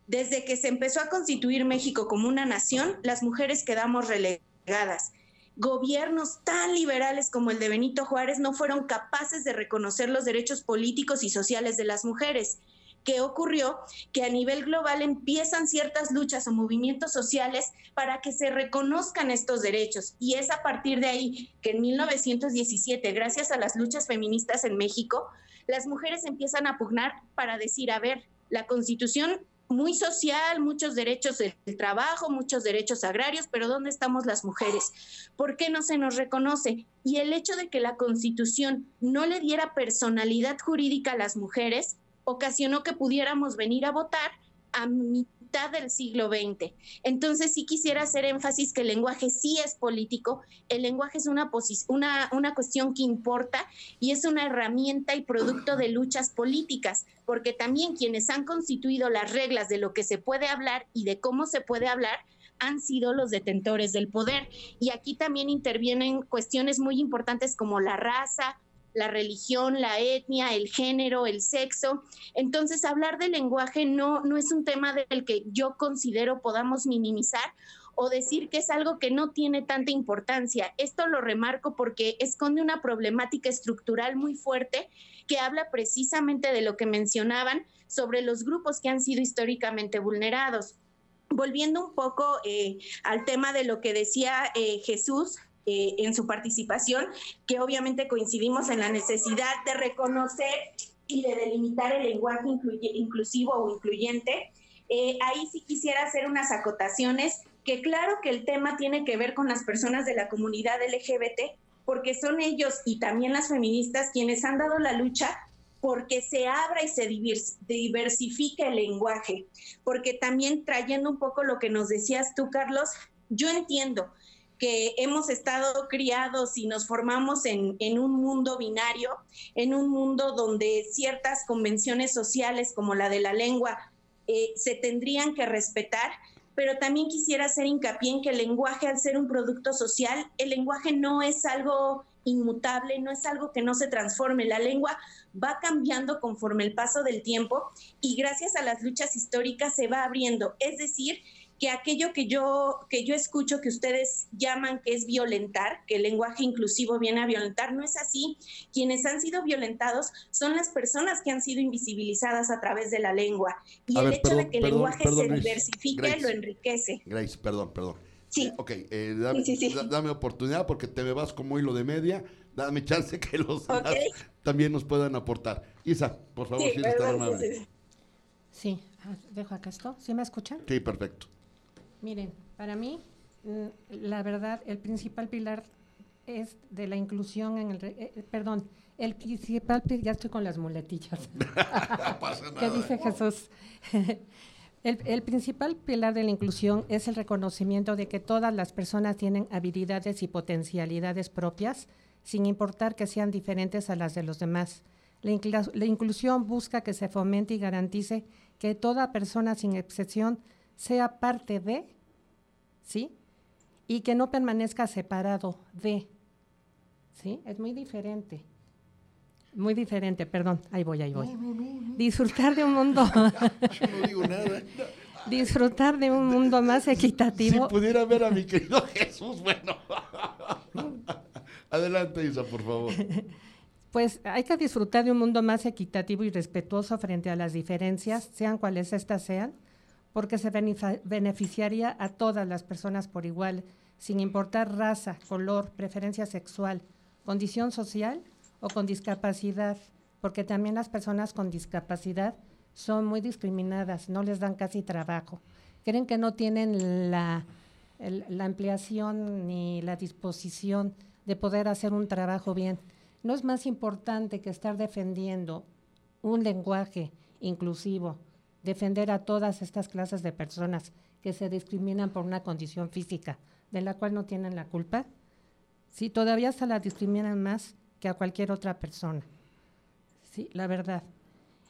Desde que se empezó a constituir México como una nación, las mujeres quedamos relegadas. Gobiernos tan liberales como el de Benito Juárez no fueron capaces de reconocer los derechos políticos y sociales de las mujeres. ¿Qué ocurrió? Que a nivel global empiezan ciertas luchas o movimientos sociales para que se reconozcan estos derechos. Y es a partir de ahí que en 1917, gracias a las luchas feministas en México, las mujeres empiezan a pugnar para decir, a ver, la constitución muy social, muchos derechos del trabajo, muchos derechos agrarios, pero ¿dónde estamos las mujeres? ¿Por qué no se nos reconoce? Y el hecho de que la Constitución no le diera personalidad jurídica a las mujeres ocasionó que pudiéramos venir a votar a mitad del siglo XX. Entonces sí quisiera hacer énfasis que el lenguaje sí es político, el lenguaje es una, cuestión que importa y es una herramienta y producto de luchas políticas, porque también quienes han constituido las reglas de lo que se puede hablar y de cómo se puede hablar han sido los detentores del poder. Y aquí también intervienen cuestiones muy importantes como la raza, la religión, la etnia, el género, el sexo. Entonces, hablar del lenguaje no, no es un tema del que yo considero podamos minimizar o decir que es algo que no tiene tanta importancia. Esto lo remarco porque esconde una problemática estructural muy fuerte que habla precisamente de lo que mencionaban sobre los grupos que han sido históricamente vulnerados. Volviendo un poco eh, al tema de lo que decía eh, Jesús, eh, en su participación, que obviamente coincidimos en la necesidad de reconocer y de delimitar el lenguaje inclusivo o incluyente. Eh, ahí sí quisiera hacer unas acotaciones, que claro que el tema tiene que ver con las personas de la comunidad LGBT, porque son ellos y también las feministas quienes han dado la lucha porque se abra y se diversifique el lenguaje, porque también trayendo un poco lo que nos decías tú, Carlos, yo entiendo, que hemos estado criados y nos formamos en, un mundo binario, en un mundo donde ciertas convenciones sociales como la de la lengua eh, se tendrían que respetar, pero también quisiera hacer hincapié en que el lenguaje, al ser un producto social, el lenguaje no es algo inmutable, no es algo que no se transforme. La lengua va cambiando conforme el paso del tiempo y gracias a las luchas históricas se va abriendo. Es decir, que aquello que yo, que yo escucho que ustedes llaman que es violentar, que el lenguaje inclusivo viene a violentar, no es así. Quienes han sido violentados son las personas que han sido invisibilizadas a través de la lengua. Y el hecho de que el lenguaje se diversifique lo enriquece. Grace, perdón, perdón. Sí. ok, eh, dame, oportunidad porque te me vas como hilo de media. Dame chance que los demás también nos puedan aportar. Isa, por favor, si eres tan amable. Sí, ah, dejo acá esto. ¿Sí me escuchan? Sí, perfecto. Miren, para mí, mm, la verdad, el principal pilar es de la inclusión en el, eh, eh, perdón, el principal, ya estoy con las muletillas. (laughs) ¿Qué dice Jesús? (laughs) el, el, principal pilar de la inclusión es el reconocimiento de que todas las personas tienen habilidades y potencialidades propias, sin importar que sean diferentes a las de los demás. La, la inclusión busca que se fomente y garantice que toda persona, sin excepción, sea parte de ¿sí? Y que no permanezca separado de, ¿sí? Es muy diferente. Muy diferente, perdón, ahí voy, ahí voy. Disfrutar de un mundo. (laughs) Yo no digo (laughs) nada. Disfrutar de un mundo más equitativo. Si pudiera ver a mi querido Jesús, bueno. Adelante, Isa, por favor. (laughs) Pues hay que disfrutar de un mundo más equitativo y respetuoso frente a las diferencias, sean cuales éstas sean, porque se beneficiaría a todas las personas por igual, sin importar raza, color, preferencia sexual, condición social o con discapacidad, porque también las personas con discapacidad son muy discriminadas, no les dan casi trabajo. Creen que no tienen la, la ampliación ni la disposición de poder hacer un trabajo bien. No es más importante que estar defendiendo un lenguaje inclusivo, defender a todas estas clases de personas que se discriminan por una condición física de la cual no tienen la culpa, sí, todavía se la discriminan más que a cualquier otra persona. Sí, la verdad.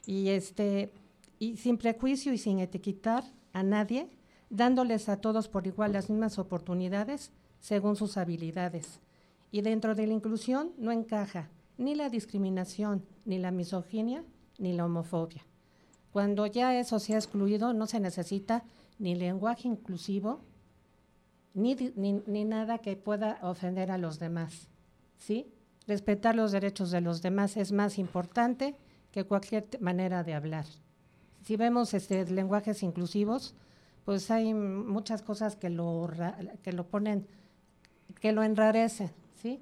Y este y sin prejuicio y sin etiquetar a nadie, dándoles a todos por igual las mismas oportunidades según sus habilidades. Y dentro de la inclusión no encaja ni la discriminación, ni la misoginia, ni la homofobia. Cuando ya eso se ha excluido, no se necesita ni lenguaje inclusivo, ni, ni, nada que pueda ofender a los demás. ¿sí? Respetar los derechos de los demás es más importante que cualquier manera de hablar. Si vemos este, lenguajes inclusivos, pues hay muchas cosas que lo, que lo ponen, que lo enrarecen, ¿sí?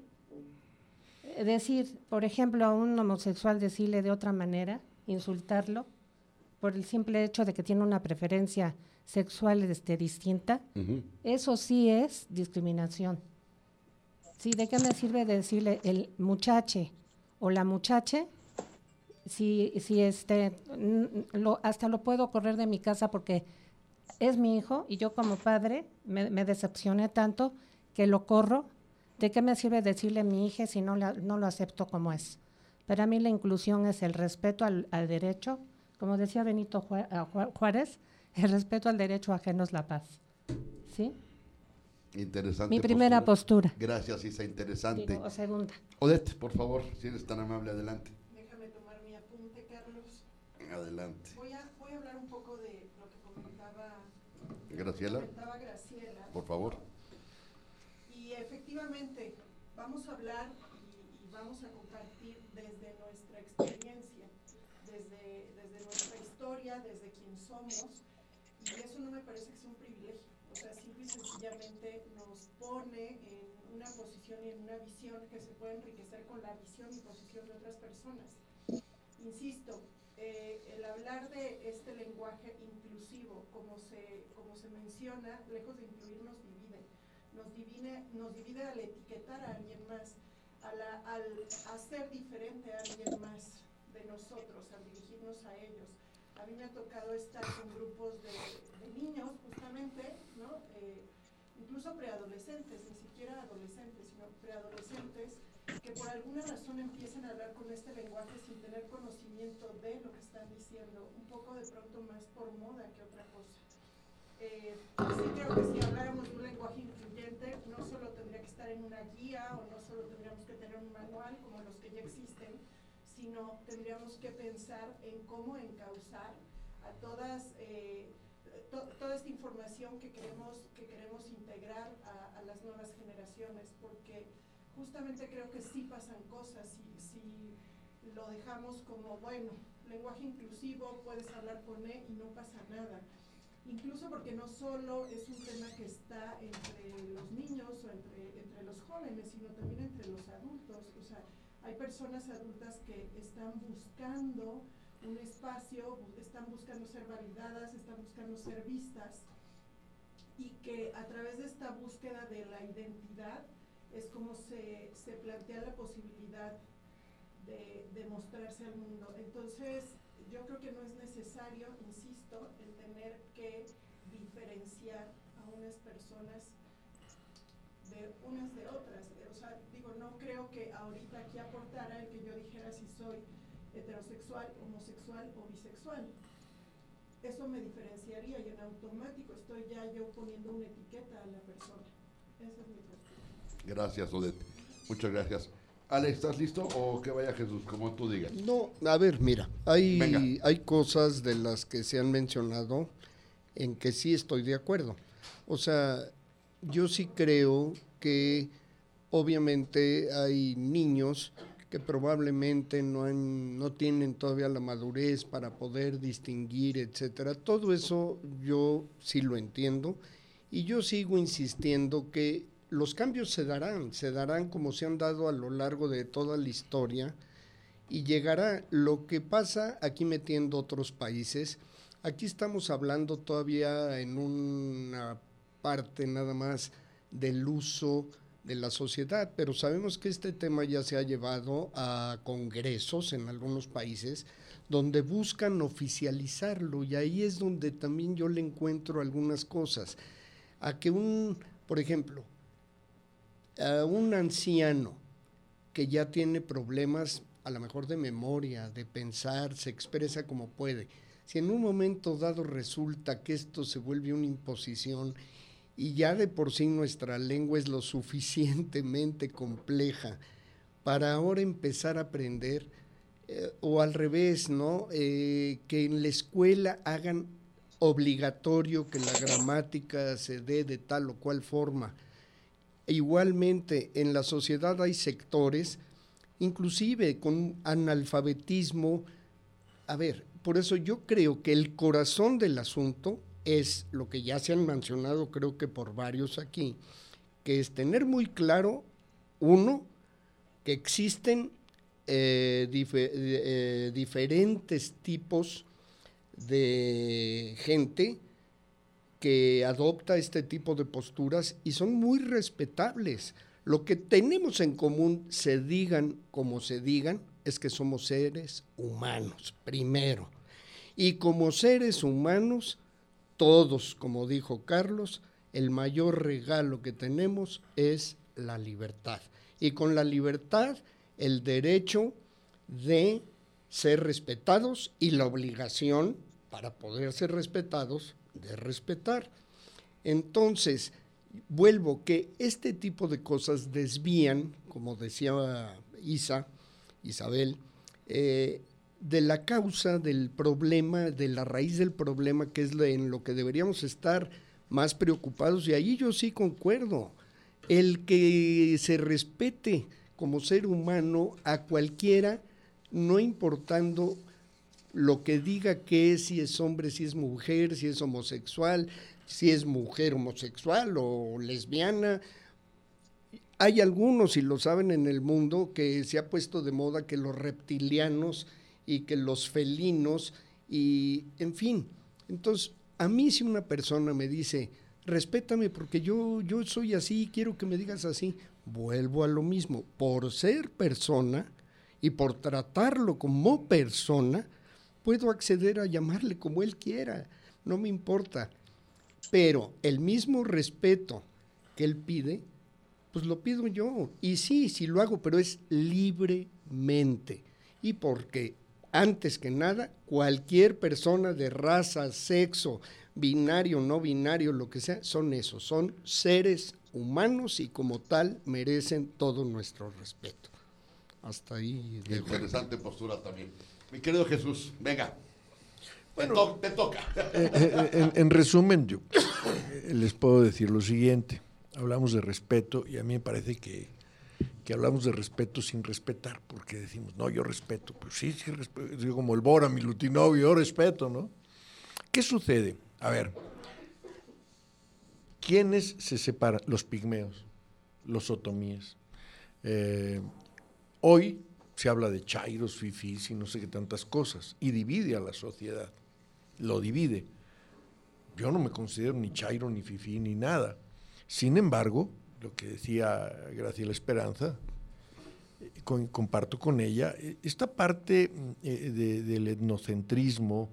Decir, por ejemplo, a un homosexual decirle de otra manera, insultarlo, por el simple hecho de que tiene una preferencia sexual este, distinta, eso sí es discriminación. ¿Sí? ¿De qué me sirve decirle el muchache o la muchache? Si, si este, lo, hasta lo puedo correr de mi casa porque es mi hijo y yo como padre me, decepcioné tanto que lo corro. ¿De qué me sirve decirle a mi hija si no, no lo acepto como es? Para mí la inclusión es el respeto al, derecho, como decía Benito Juárez, el respeto al derecho ajeno es la paz. ¿Sí? Interesante. Mi primera postura. Gracias, Isa, interesante. o segunda. Odette, por favor, si eres tan amable, adelante. Déjame tomar mi apunte, Carlos. Adelante. Voy a, voy a hablar un poco de lo que comentaba Graciela. Comentaba Graciela. Por favor. Y efectivamente, vamos a hablar y, y vamos a historia, desde quién somos y eso no me parece que sea un privilegio. O sea, simple y sencillamente nos pone en una posición y en una visión que se puede enriquecer con la visión y posición de otras personas. Insisto, eh, el hablar de este lenguaje inclusivo, como se, como se menciona, lejos de incluirnos, divide. Nos divide, nos divide al etiquetar a alguien más, al hacer diferente a alguien más de nosotros, al dirigirnos a ellos a mí me ha tocado estar con grupos de, niños, justamente, ¿no? Eh, incluso preadolescentes, ni siquiera adolescentes, sino preadolescentes, que por alguna razón empiezan a hablar con este lenguaje sin tener conocimiento de lo que están diciendo, un poco de pronto más por moda que otra cosa. Eh, sí creo que si habláramos de un lenguaje incluyente, no solo tendría que estar en una guía o no solo tendríamos que tener un manual como los que ya existen, sino tendríamos que pensar en cómo encauzar a todas, eh, toda esta información que queremos, que queremos integrar a, las nuevas generaciones, porque justamente creo que sí pasan cosas si, si lo dejamos como, bueno, lenguaje inclusivo, puedes hablar con él y no pasa nada. Incluso porque no solo es un tema que está entre los niños o entre, entre los jóvenes, sino también entre los adultos. O sea, hay personas adultas que están buscando un espacio, están buscando ser validadas, están buscando ser vistas y que a través de esta búsqueda de la identidad es como se, plantea la posibilidad de, mostrarse al mundo. Entonces, yo creo que no es necesario, insisto, el tener que diferenciar a unas personas de unas de otras. O sea, digo, no creo que ahorita aquí aportara el que yo dijera si soy heterosexual, homosexual o bisexual. Eso me diferenciaría y en automático estoy ya yo poniendo una etiqueta a la persona. Esa es mi respuesta. Gracias, Odette. Muchas gracias. Ale, ¿estás listo o que vaya Jesús, como tú digas? No, a ver, mira, hay, hay cosas de las que se han mencionado en que sí estoy de acuerdo. O sea, yo sí creo que obviamente hay niños que probablemente no, no tienen todavía la madurez para poder distinguir, etcétera. Todo eso yo sí lo entiendo y yo sigo insistiendo que los cambios se darán, se darán como se han dado a lo largo de toda la historia y llegará lo que pasa aquí metiendo otros países. Aquí estamos hablando todavía en una parte nada más del uso de la sociedad, pero sabemos que este tema ya se ha llevado a congresos en algunos países donde buscan oficializarlo y ahí es donde también yo le encuentro algunas cosas. A que un, por ejemplo, a un anciano que ya tiene problemas a lo mejor de memoria, de pensar, se expresa como puede. Si en un momento dado resulta que esto se vuelve una imposición y ya de por sí nuestra lengua es lo suficientemente compleja para ahora empezar a aprender, eh, o al revés, ¿no? Eh, que en la escuela hagan obligatorio que la gramática se dé de tal o cual forma. Igualmente, en la sociedad hay sectores, inclusive con analfabetismo. A ver, por eso yo creo que el corazón del asunto es lo que ya se han mencionado, creo que por varios aquí, que es tener muy claro, uno, que existen eh, eh, diferentes tipos de gente que adopta este tipo de posturas y son muy respetables. Lo que tenemos en común, se digan como se digan, es que somos seres humanos, primero. Y como seres humanos, todos, como dijo Carlos, el mayor regalo que tenemos es la libertad. Y con la libertad, el derecho de ser respetados y la obligación, para poder ser respetados, de respetar. Entonces, vuelvo que este tipo de cosas desvían, como decía Isa, Isabel, eh, de la causa del problema, de la raíz del problema, que es en lo que deberíamos estar más preocupados, y ahí yo sí concuerdo, el que se respete como ser humano a cualquiera, no importando lo que diga que es, si es hombre, si es mujer, si es homosexual, si es mujer homosexual o lesbiana. Hay algunos, y lo saben en el mundo, que se ha puesto de moda que los reptilianos y que los felinos y en fin. Entonces, a mí si una persona me dice, respétame porque yo, yo soy así, quiero que me digas así, vuelvo a lo mismo, por ser persona y por tratarlo como persona, puedo acceder a llamarle como él quiera, no me importa. Pero el mismo respeto que él pide, pues lo pido yo. Y sí, sí lo hago, pero es libremente. Y porque antes que nada, cualquier persona de raza, sexo, binario, no binario, lo que sea, son esos, son seres humanos y como tal merecen todo nuestro respeto. Hasta ahí. interesante postura también. Mi querido Jesús, venga. Bueno, te, toca. Eh, eh, eh, en, resumen, yo (coughs) les puedo decir lo siguiente. Hablamos de respeto y a mí me parece que que hablamos de respeto sin respetar, porque decimos, no, yo respeto, pues sí, sí, respeto, como el Bora, mi Lutinovio, yo respeto, ¿no? ¿Qué sucede? A ver, ¿quiénes se separan? Los pigmeos, los otomíes. Eh, hoy se habla de chairos, fifís y no sé qué tantas cosas, y divide a la sociedad, lo divide. Yo no me considero ni chairo, ni fifí, ni nada. Sin embargo, lo que decía Graciela Esperanza, eh, comparto con ella, eh, esta parte eh, del etnocentrismo,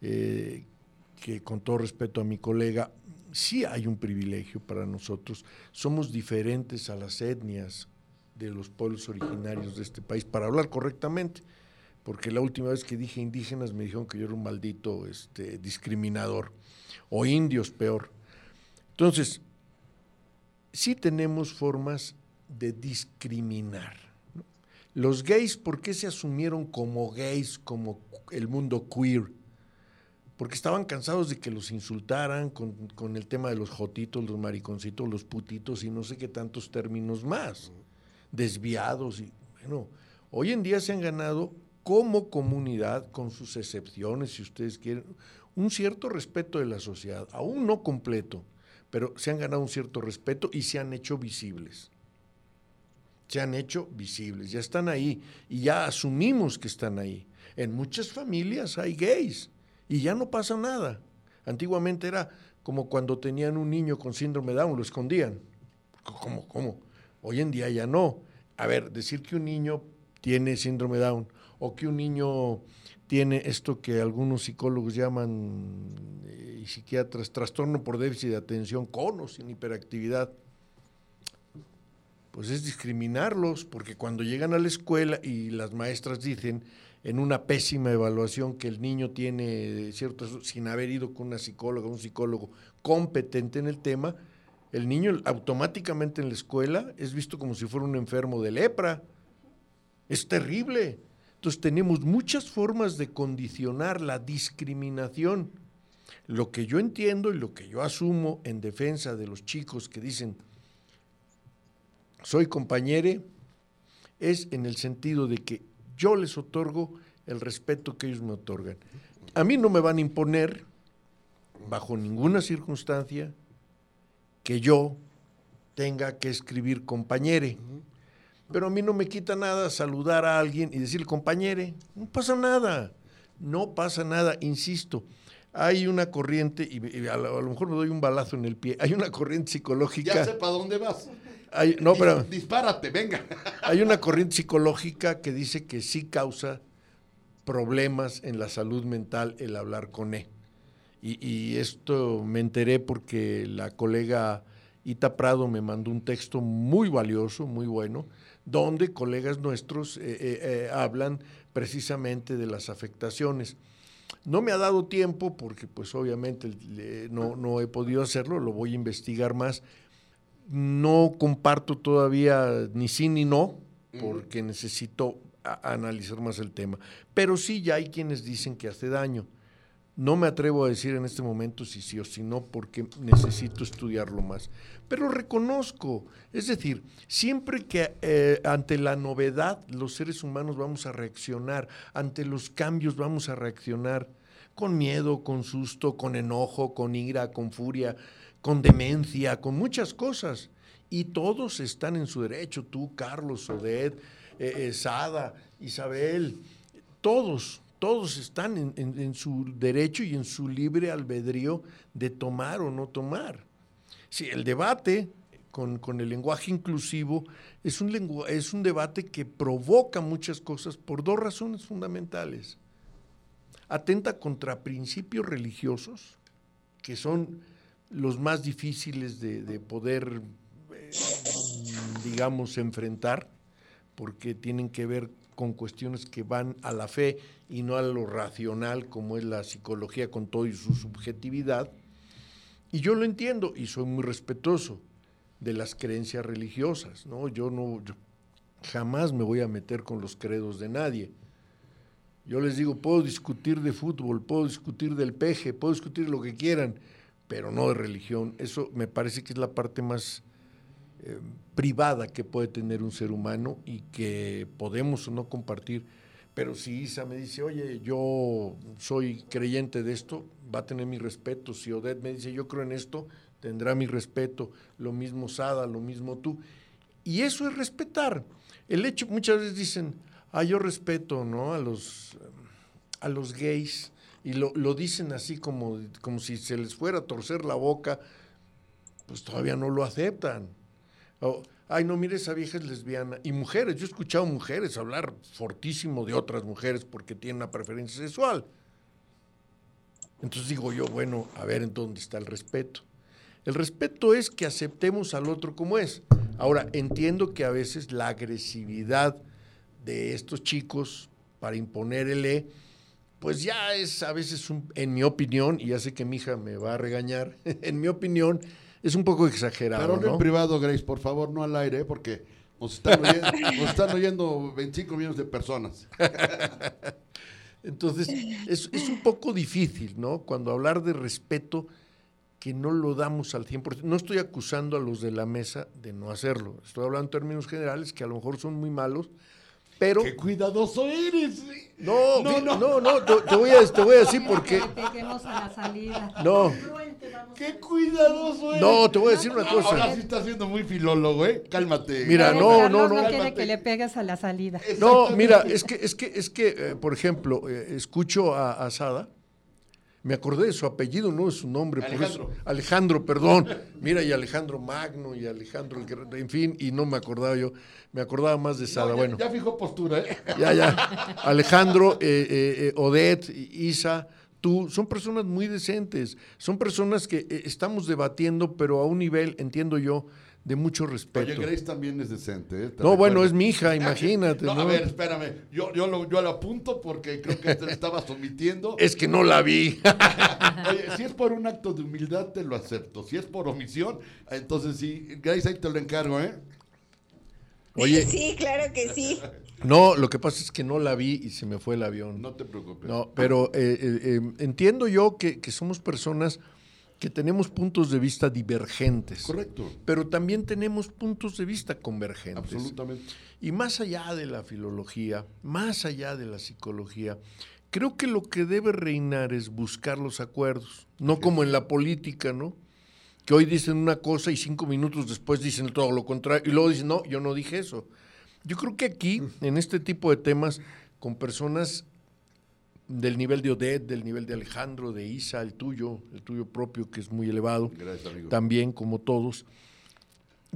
que con todo respeto a mi colega, sí hay un privilegio para nosotros, somos diferentes a las etnias de los pueblos originarios de este país, para hablar correctamente, porque la última vez que dije indígenas me dijeron que yo era un maldito este, discriminador, o indios peor. Entonces, sí tenemos formas de discriminar. Los gays, ¿por qué se asumieron como gays, como el mundo queer? Porque estaban cansados de que los insultaran con, el tema de los jotitos, los mariconcitos, los putitos y no sé qué tantos términos más, desviados. Y, bueno, hoy en día se han ganado como comunidad, con sus excepciones, si ustedes quieren, un cierto respeto de la sociedad, aún no completo, pero se han ganado un cierto respeto y se han hecho visibles. Se han hecho visibles, ya están ahí y ya asumimos que están ahí. En muchas familias hay gays y ya no pasa nada. Antiguamente era como cuando tenían un niño con síndrome Down, lo escondían. ¿Cómo? ¿Cómo? Hoy en día ya no. A ver, decir que un niño tiene síndrome Down o que un niño tiene esto que algunos psicólogos llaman eh, y psiquiatras trastorno por déficit de atención con o sin hiperactividad. Pues es discriminarlos, porque cuando llegan a la escuela y las maestras dicen en una pésima evaluación que el niño tiene cierto, sin haber ido con una psicóloga, un psicólogo competente en el tema, el niño automáticamente en la escuela es visto como si fuera un enfermo de lepra Es terrible. Entonces tenemos muchas formas de condicionar la discriminación. Lo que yo entiendo y lo que yo asumo en defensa de los chicos que dicen, soy compañere, es en el sentido de que yo les otorgo el respeto que ellos me otorgan. A mí no me van a imponer, bajo ninguna circunstancia, que yo tenga que escribir compañere. Pero a mí no me quita nada saludar a alguien y decirle compañere. No pasa nada. No pasa nada, insisto. Hay una corriente, y, a, lo, mejor me doy un balazo en el pie, hay una corriente psicológica. Ya sé para dónde vas. Hay, no, pero, dispárate, venga. (laughs) Hay una corriente psicológica que dice que sí causa problemas en la salud mental el hablar con E. Y, y esto me enteré porque la colega Ita Prado me mandó un texto muy valioso, muy bueno, donde colegas nuestros eh, eh, eh, hablan precisamente de las afectaciones. No me ha dado tiempo porque pues obviamente no, no he podido hacerlo, lo voy a investigar más. No comparto todavía ni sí ni no, porque necesito analizar más el tema. Pero sí ya hay quienes dicen que hace daño. No me atrevo a decir en este momento si sí o si no, porque necesito estudiarlo más. Pero reconozco, es decir, siempre que eh, ante la novedad los seres humanos vamos a reaccionar, ante los cambios vamos a reaccionar con miedo, con susto, con enojo, con ira, con furia, con demencia, con muchas cosas. Y todos están en su derecho, tú, Carlos, Oded, eh, eh, Sada, Isabel, todos, todos están en, su derecho y en su libre albedrío de tomar o no tomar. Sí, el debate con, el lenguaje inclusivo es un, es un debate que provoca muchas cosas por dos razones fundamentales. Atenta contra principios religiosos, que son los más difíciles de, poder, eh, digamos, enfrentar, porque tienen que ver con cuestiones que van a la fe y no a lo racional como es la psicología con todo y su subjetividad. Y yo lo entiendo y soy muy respetuoso de las creencias religiosas, ¿no? Yo no jamás me voy a meter con los credos de nadie. Yo les digo, puedo discutir de fútbol, puedo discutir del peje, puedo discutir lo que quieran, pero no de religión. Eso me parece que es la parte más eh, privada que puede tener un ser humano y que podemos o no compartir. Pero si Isa me dice, oye, yo soy creyente de esto, va a tener mi respeto. Si Odette me dice, yo creo en esto, tendrá mi respeto. Lo mismo Sada, lo mismo tú. Y eso es respetar. El hecho, muchas veces dicen, ah, yo respeto, ¿no? A los, a los gays. Y lo, lo dicen así como, como si se les fuera a torcer la boca, pues todavía no lo aceptan ay, no, mire, esa vieja es lesbiana. Y mujeres, yo he escuchado mujeres hablar fortísimo de otras mujeres porque tienen una preferencia sexual. Entonces digo yo, bueno, a ver en dónde está el respeto. El respeto es que aceptemos al otro como es. Ahora, entiendo que a veces la agresividad de estos chicos para imponer el E, pues ya es a veces, en mi opinión, y ya sé que mi hija me va a regañar, (laughs) en mi opinión, es un poco exagerado. Pero en privado, Grace, por favor, no al aire, porque nos están oyendo, (laughs) nos están oyendo 25 millones de personas. (laughs) Entonces, es, es, un poco difícil, ¿no? Cuando hablar de respeto, que no lo damos al 100%. No estoy acusando a los de la mesa de no hacerlo. Estoy hablando en términos generales, que a lo mejor son muy malos, pero... ¡Qué cuidadoso eres! No, no, no, no, te, voy a, te voy a decir a la salida. No. ¡Qué cuidadoso eres! No, te voy a decir una cosa. Ahora sí estás siendo muy filólogo, ¿eh? Cálmate. Mira, no, no, no. No quiere que le pegues a la salida. No, mira, es que, es que, es que, eh, por ejemplo, eh, escucho a Asada me acordé de su apellido, no de su nombre. Alejandro. Alejandro, perdón. Mira, y Alejandro Magno y Alejandro, en fin, y no me acordaba yo. Me acordaba más de Sada. bueno. Ya fijó postura, ¿eh? Ya, ya. Alejandro, eh, eh, eh Odette, Isa, tú, son personas muy decentes. Son personas que estamos debatiendo, pero a un nivel, entiendo yo, de mucho respeto. Oye, Grace también es decente. ¿eh? No, bueno, es mi hija, imagínate. (laughs) no, A ver, espérame. Yo, yo, lo, yo lo apunto porque creo que te estaba sometiendo. (laughs) Es que no la vi. (laughs) Oye, si es por un acto de humildad, te lo acepto. Si es por omisión, entonces sí. Grace, ahí te lo encargo, ¿eh? Oye, Sí, claro que sí. no, lo que pasa es que no la vi y se me fue el avión. No te preocupes. No, pero eh, eh, eh, entiendo yo que, que somos personas que tenemos puntos de vista divergentes. Correcto. Pero también tenemos puntos de vista convergentes. Absolutamente. Y más allá de la filología, más allá de la psicología, creo que lo que debe reinar es buscar los acuerdos, no como en la política, ¿no? Que hoy dicen una cosa y cinco minutos después dicen todo lo contrario y luego dicen, no, yo no dije eso. Yo creo que aquí, en este tipo de temas, con personas del nivel de Odette, del nivel de Alejandro, de Isa, el tuyo, el tuyo propio, que es muy elevado, Gracias, amigo. también como todos.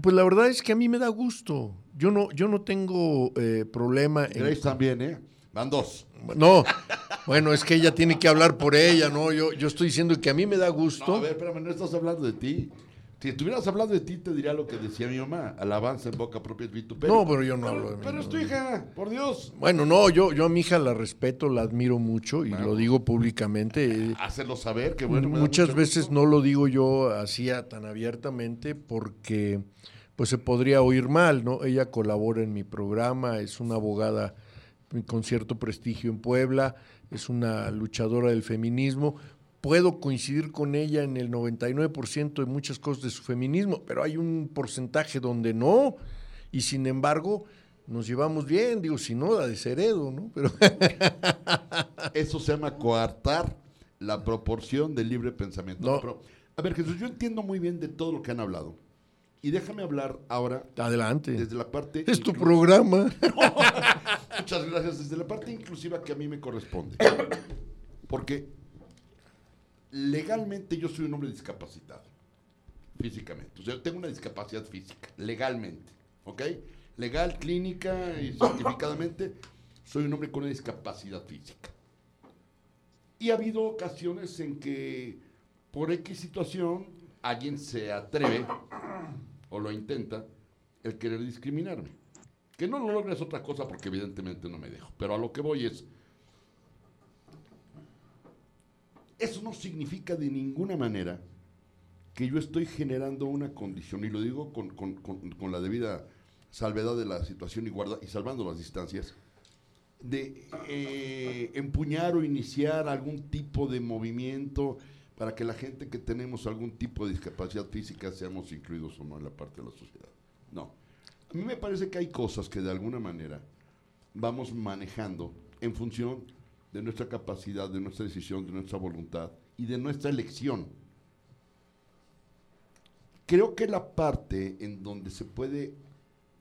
Pues la verdad es que a mí me da gusto. Yo no, yo no tengo eh, problema en... Grace también, ¿eh? Van dos. No, bueno, es que ella tiene que hablar por ella, ¿no? Yo, yo estoy diciendo que a mí me da No, gusto. a ver, espérame, no estás hablando de ti. Si estuvieras hablando de ti, te diría lo que decía mi mamá. Alabanza en boca propia es vituperio. No, pero yo no hablo de mí, Pero es tu hija, por Dios. Bueno, no, yo, yo a mi hija la respeto, la admiro mucho y lo digo públicamente. (laughs) Hacerlo saber, que bueno. Muchas veces no lo digo yo así tan abiertamente porque pues se podría oír mal, ¿no? Ella colabora en mi programa, es una abogada con cierto prestigio en Puebla, es una luchadora del feminismo. Puedo coincidir con ella en el 99% de muchas cosas de su feminismo, pero hay un porcentaje donde no, y sin embargo nos llevamos bien, digo, si no, la desheredo, ¿no? Pero (laughs) Eso se llama coartar la proporción del libre pensamiento. No. Pero, a ver, Jesús, yo entiendo muy bien de todo lo que han hablado. Y déjame hablar ahora adelante. desde la parte... Es tu programa. (laughs) Muchas gracias. Desde la parte inclusiva que a mí me corresponde. Porque legalmente yo soy un hombre discapacitado. Físicamente. O sea, yo tengo una discapacidad física. Legalmente. ¿Ok? Legal, clínica y certificadamente soy un hombre con una discapacidad física. Y ha habido ocasiones en que por X situación alguien se atreve o lo intenta el querer discriminarme. Que no lo logre es otra cosa porque evidentemente no me dejo. Pero a lo que voy es, eso no significa de ninguna manera que yo estoy generando una condición, y lo digo con, con- con- la debida salvedad de la situación y, guarda, y salvando las distancias, de eh, empuñar o iniciar algún tipo de movimiento para que la gente que tenemos algún tipo de discapacidad física seamos incluidos o no en la parte de la sociedad. No. A mí me parece que hay cosas que de alguna manera vamos manejando en función de nuestra capacidad, de nuestra decisión, de nuestra voluntad y de nuestra elección. Creo que la parte en donde se puede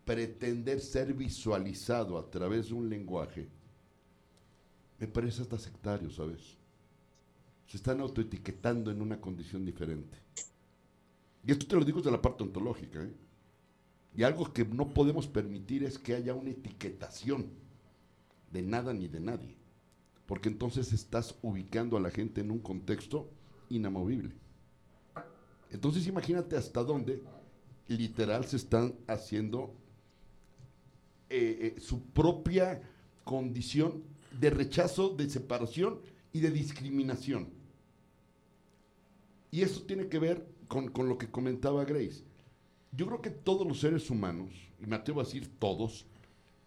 pretender ser visualizado a través de un lenguaje, me parece hasta sectario, ¿sabes? Se están autoetiquetando en una condición diferente. Y esto te lo digo desde la parte ontológica, ¿eh? Y algo que no podemos permitir es que haya una etiquetación de nada ni de nadie. Porque entonces estás ubicando a la gente en un contexto inamovible. Entonces imagínate hasta dónde literal se están haciendo eh, eh, su propia condición de rechazo, de separación y de discriminación. Y eso tiene que ver con, con lo que comentaba Grace. Yo creo que todos los seres humanos, y me atrevo a decir todos,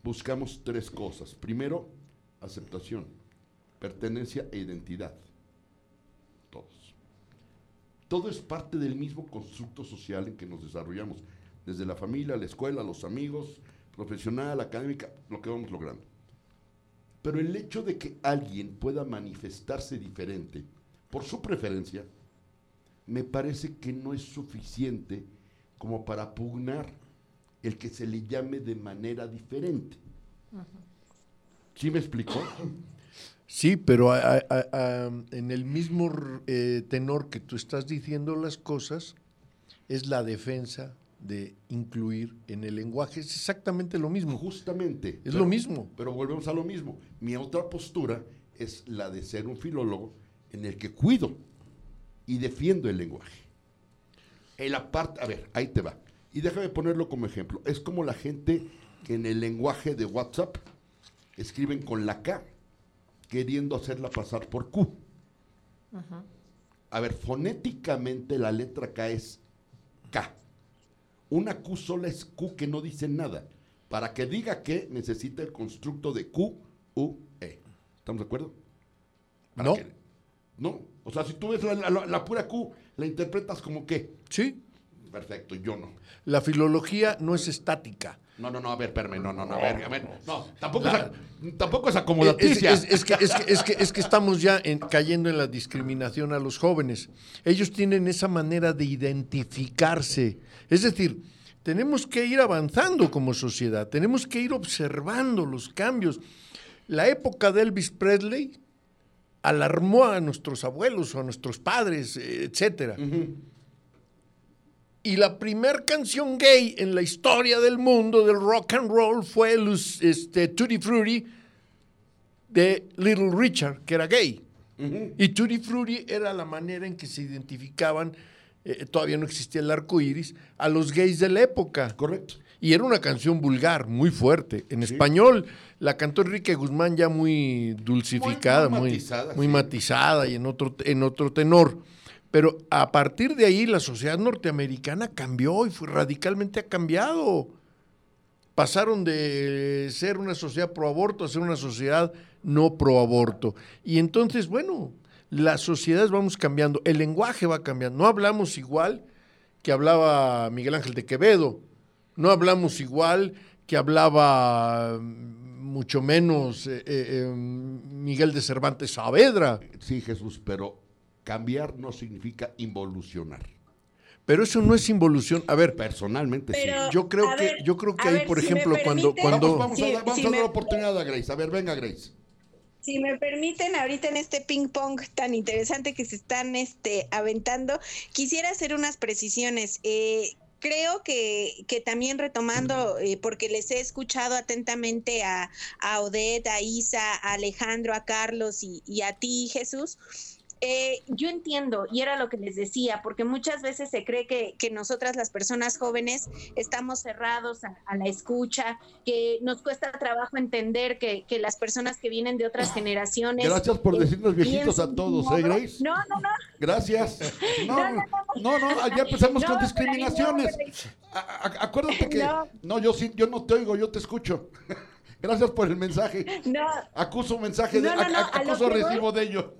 buscamos tres cosas. Primero, aceptación, pertenencia e identidad. Todos. Todo es parte del mismo constructo social en que nos desarrollamos, desde la familia, la escuela, los amigos, profesional, académica, lo que vamos logrando. Pero el hecho de que alguien pueda manifestarse diferente por su preferencia, me parece que no es suficiente como para pugnar el que se le llame de manera diferente. ¿Sí me explicó? Sí, pero a- a- a- en el mismo eh, tenor que tú estás diciendo las cosas, es la defensa de incluir en el lenguaje. Es exactamente lo mismo. Justamente. Es lo mismo. Pero volvemos a lo mismo. Mi otra postura es la de ser un filólogo en el que cuido y defiendo el lenguaje. En la parte, a ver, ahí te va. Y déjame ponerlo como ejemplo. Es como la gente que en el lenguaje de WhatsApp escriben con la K, queriendo hacerla pasar por Q. A ver, fonéticamente la letra K es K. Una Q sola es Q que no dice nada. Para que diga que necesita el constructo de Q, U, E. ¿Estamos de acuerdo? Para No. que- no. O sea, si tú ves la, la- la pura Q, la interpretas como qué. Sí. Perfecto, yo no. La filología no es estática. No, no, no, a ver, espérame, no, no, no, a ver, a ver. No, tampoco, La- es, tampoco es Es, acomodaticia. es- es que, es, que, es, que, es que estamos ya en- cayendo en la discriminación a los jóvenes. Ellos tienen esa manera de identificarse. Es decir, tenemos que ir avanzando como sociedad, tenemos que ir observando los cambios. La época de Elvis Presley alarmó a nuestros abuelos o a nuestros padres, eh, etcétera. Y la primer canción gay en la historia del mundo del rock and roll fue los, este, Tutti Frutti de Little Richard, que era gay. Y Tutti Frutti era la manera en que se identificaban, eh, todavía no existía el arco iris, a los gays de la época. Correcto. Y era una canción vulgar, muy fuerte. En español la cantó Enrique Guzmán ya muy dulcificada, Muy- matizada, muy sí. matizada y en otro, en otro tenor. Pero a partir de ahí la sociedad norteamericana cambió y fue, radicalmente ha cambiado. Pasaron de ser una sociedad pro aborto a ser una sociedad no pro aborto. Y entonces, bueno, las sociedades vamos cambiando, el lenguaje va cambiando. No hablamos igual que hablaba Miguel Ángel de Quevedo, no hablamos igual que hablaba mm, mucho menos eh, eh, eh, Miguel de Cervantes Saavedra. Sí, Jesús, pero cambiar no significa involucionar. Pero eso no es involución. A ver, Personalmente Pero- sí. yo creo que, ver, yo creo que ahí, ver, por si ejemplo, cuando, permite- cuando Vamos, a, dar- vamos sí a dar me- la oportunidad a Grace. A ver, venga, Grace. Si me permiten, ahorita en este ping pong tan interesante que se están este, aventando, quisiera hacer unas precisiones. Eh, creo que, que también retomando, eh, porque les he escuchado atentamente a, a Odette, a Isa, a Alejandro, a Carlos y, y a ti, Jesús. Eh, yo entiendo, y era lo que les decía, porque muchas veces se cree que, que nosotras las personas jóvenes estamos cerrados a, a la escucha, que nos cuesta trabajo entender que, que las personas que vienen de otras generaciones... Gracias por eh, decirnos viejitos a todos, ¿eh, Grace? No, no, no, Gracias. (laughs) No, No, no, no, no, ya empezamos con discriminaciones. A- acuérdate que. No. Yo sí, yo no te oigo, yo te escucho. (laughs) Gracias por el mensaje. no, Acuso mensaje de. Acuso recibo de ello.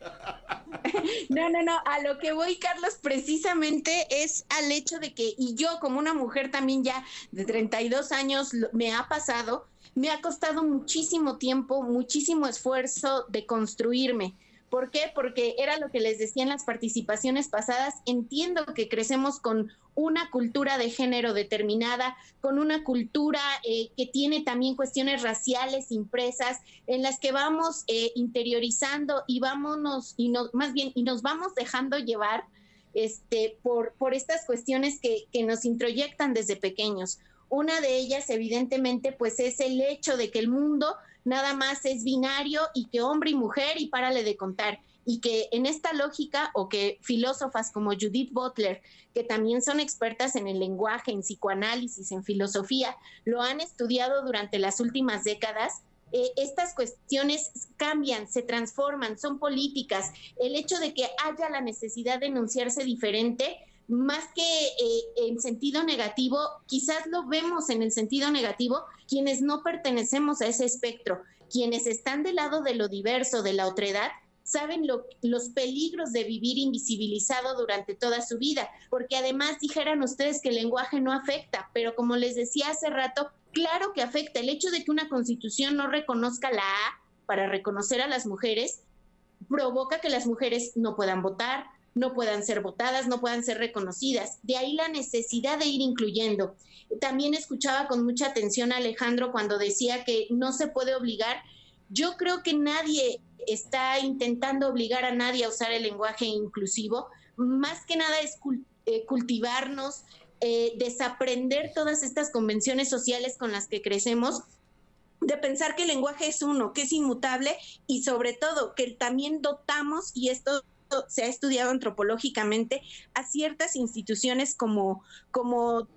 (laughs) No, no, no, a lo que voy, Carlos, precisamente es al hecho de que, y yo como una mujer también ya de 32 años, me ha pasado, me ha costado muchísimo tiempo, muchísimo esfuerzo de construirme. ¿Por qué? Porque era lo que les decía en las participaciones pasadas, entiendo que crecemos con una cultura de género determinada, con una cultura eh, que tiene también cuestiones raciales impresas, en las que vamos eh, interiorizando y vámonos, y no, más bien, y nos vamos dejando llevar este, por, por estas cuestiones que, que nos introyectan desde pequeños. Una de ellas, evidentemente, pues es el hecho de que el mundo nada más es binario y que hombre y mujer y párale de contar. Y que en esta lógica, o que filósofas como Judith Butler, que también son expertas en el lenguaje, en psicoanálisis, en filosofía, lo han estudiado durante las últimas décadas, eh, estas cuestiones cambian, se transforman, son políticas. El hecho de que haya la necesidad de enunciarse diferente, más que eh, en sentido negativo, quizás lo vemos en el sentido negativo quienes no pertenecemos a ese espectro, quienes están del lado de lo diverso, de la otredad, saben lo- los peligros de vivir invisibilizado durante toda su vida, porque además dijeran ustedes que el lenguaje no afecta, pero como les decía hace rato, claro que afecta. El hecho de que una constitución no reconozca la A para reconocer a las mujeres provoca que las mujeres no puedan votar, no puedan ser votadas, no puedan ser reconocidas. De ahí la necesidad de ir incluyendo. También escuchaba con mucha atención a Alejandro cuando decía que no se puede obligar. Yo creo que nadie está intentando obligar a nadie a usar el lenguaje inclusivo. Más que nada es eh, cultivarnos, eh, desaprender todas estas convenciones sociales con las que crecemos de pensar que el lenguaje es uno, que es inmutable y sobre todo que también dotamos, y esto se ha estudiado antropológicamente, a ciertas instituciones como, como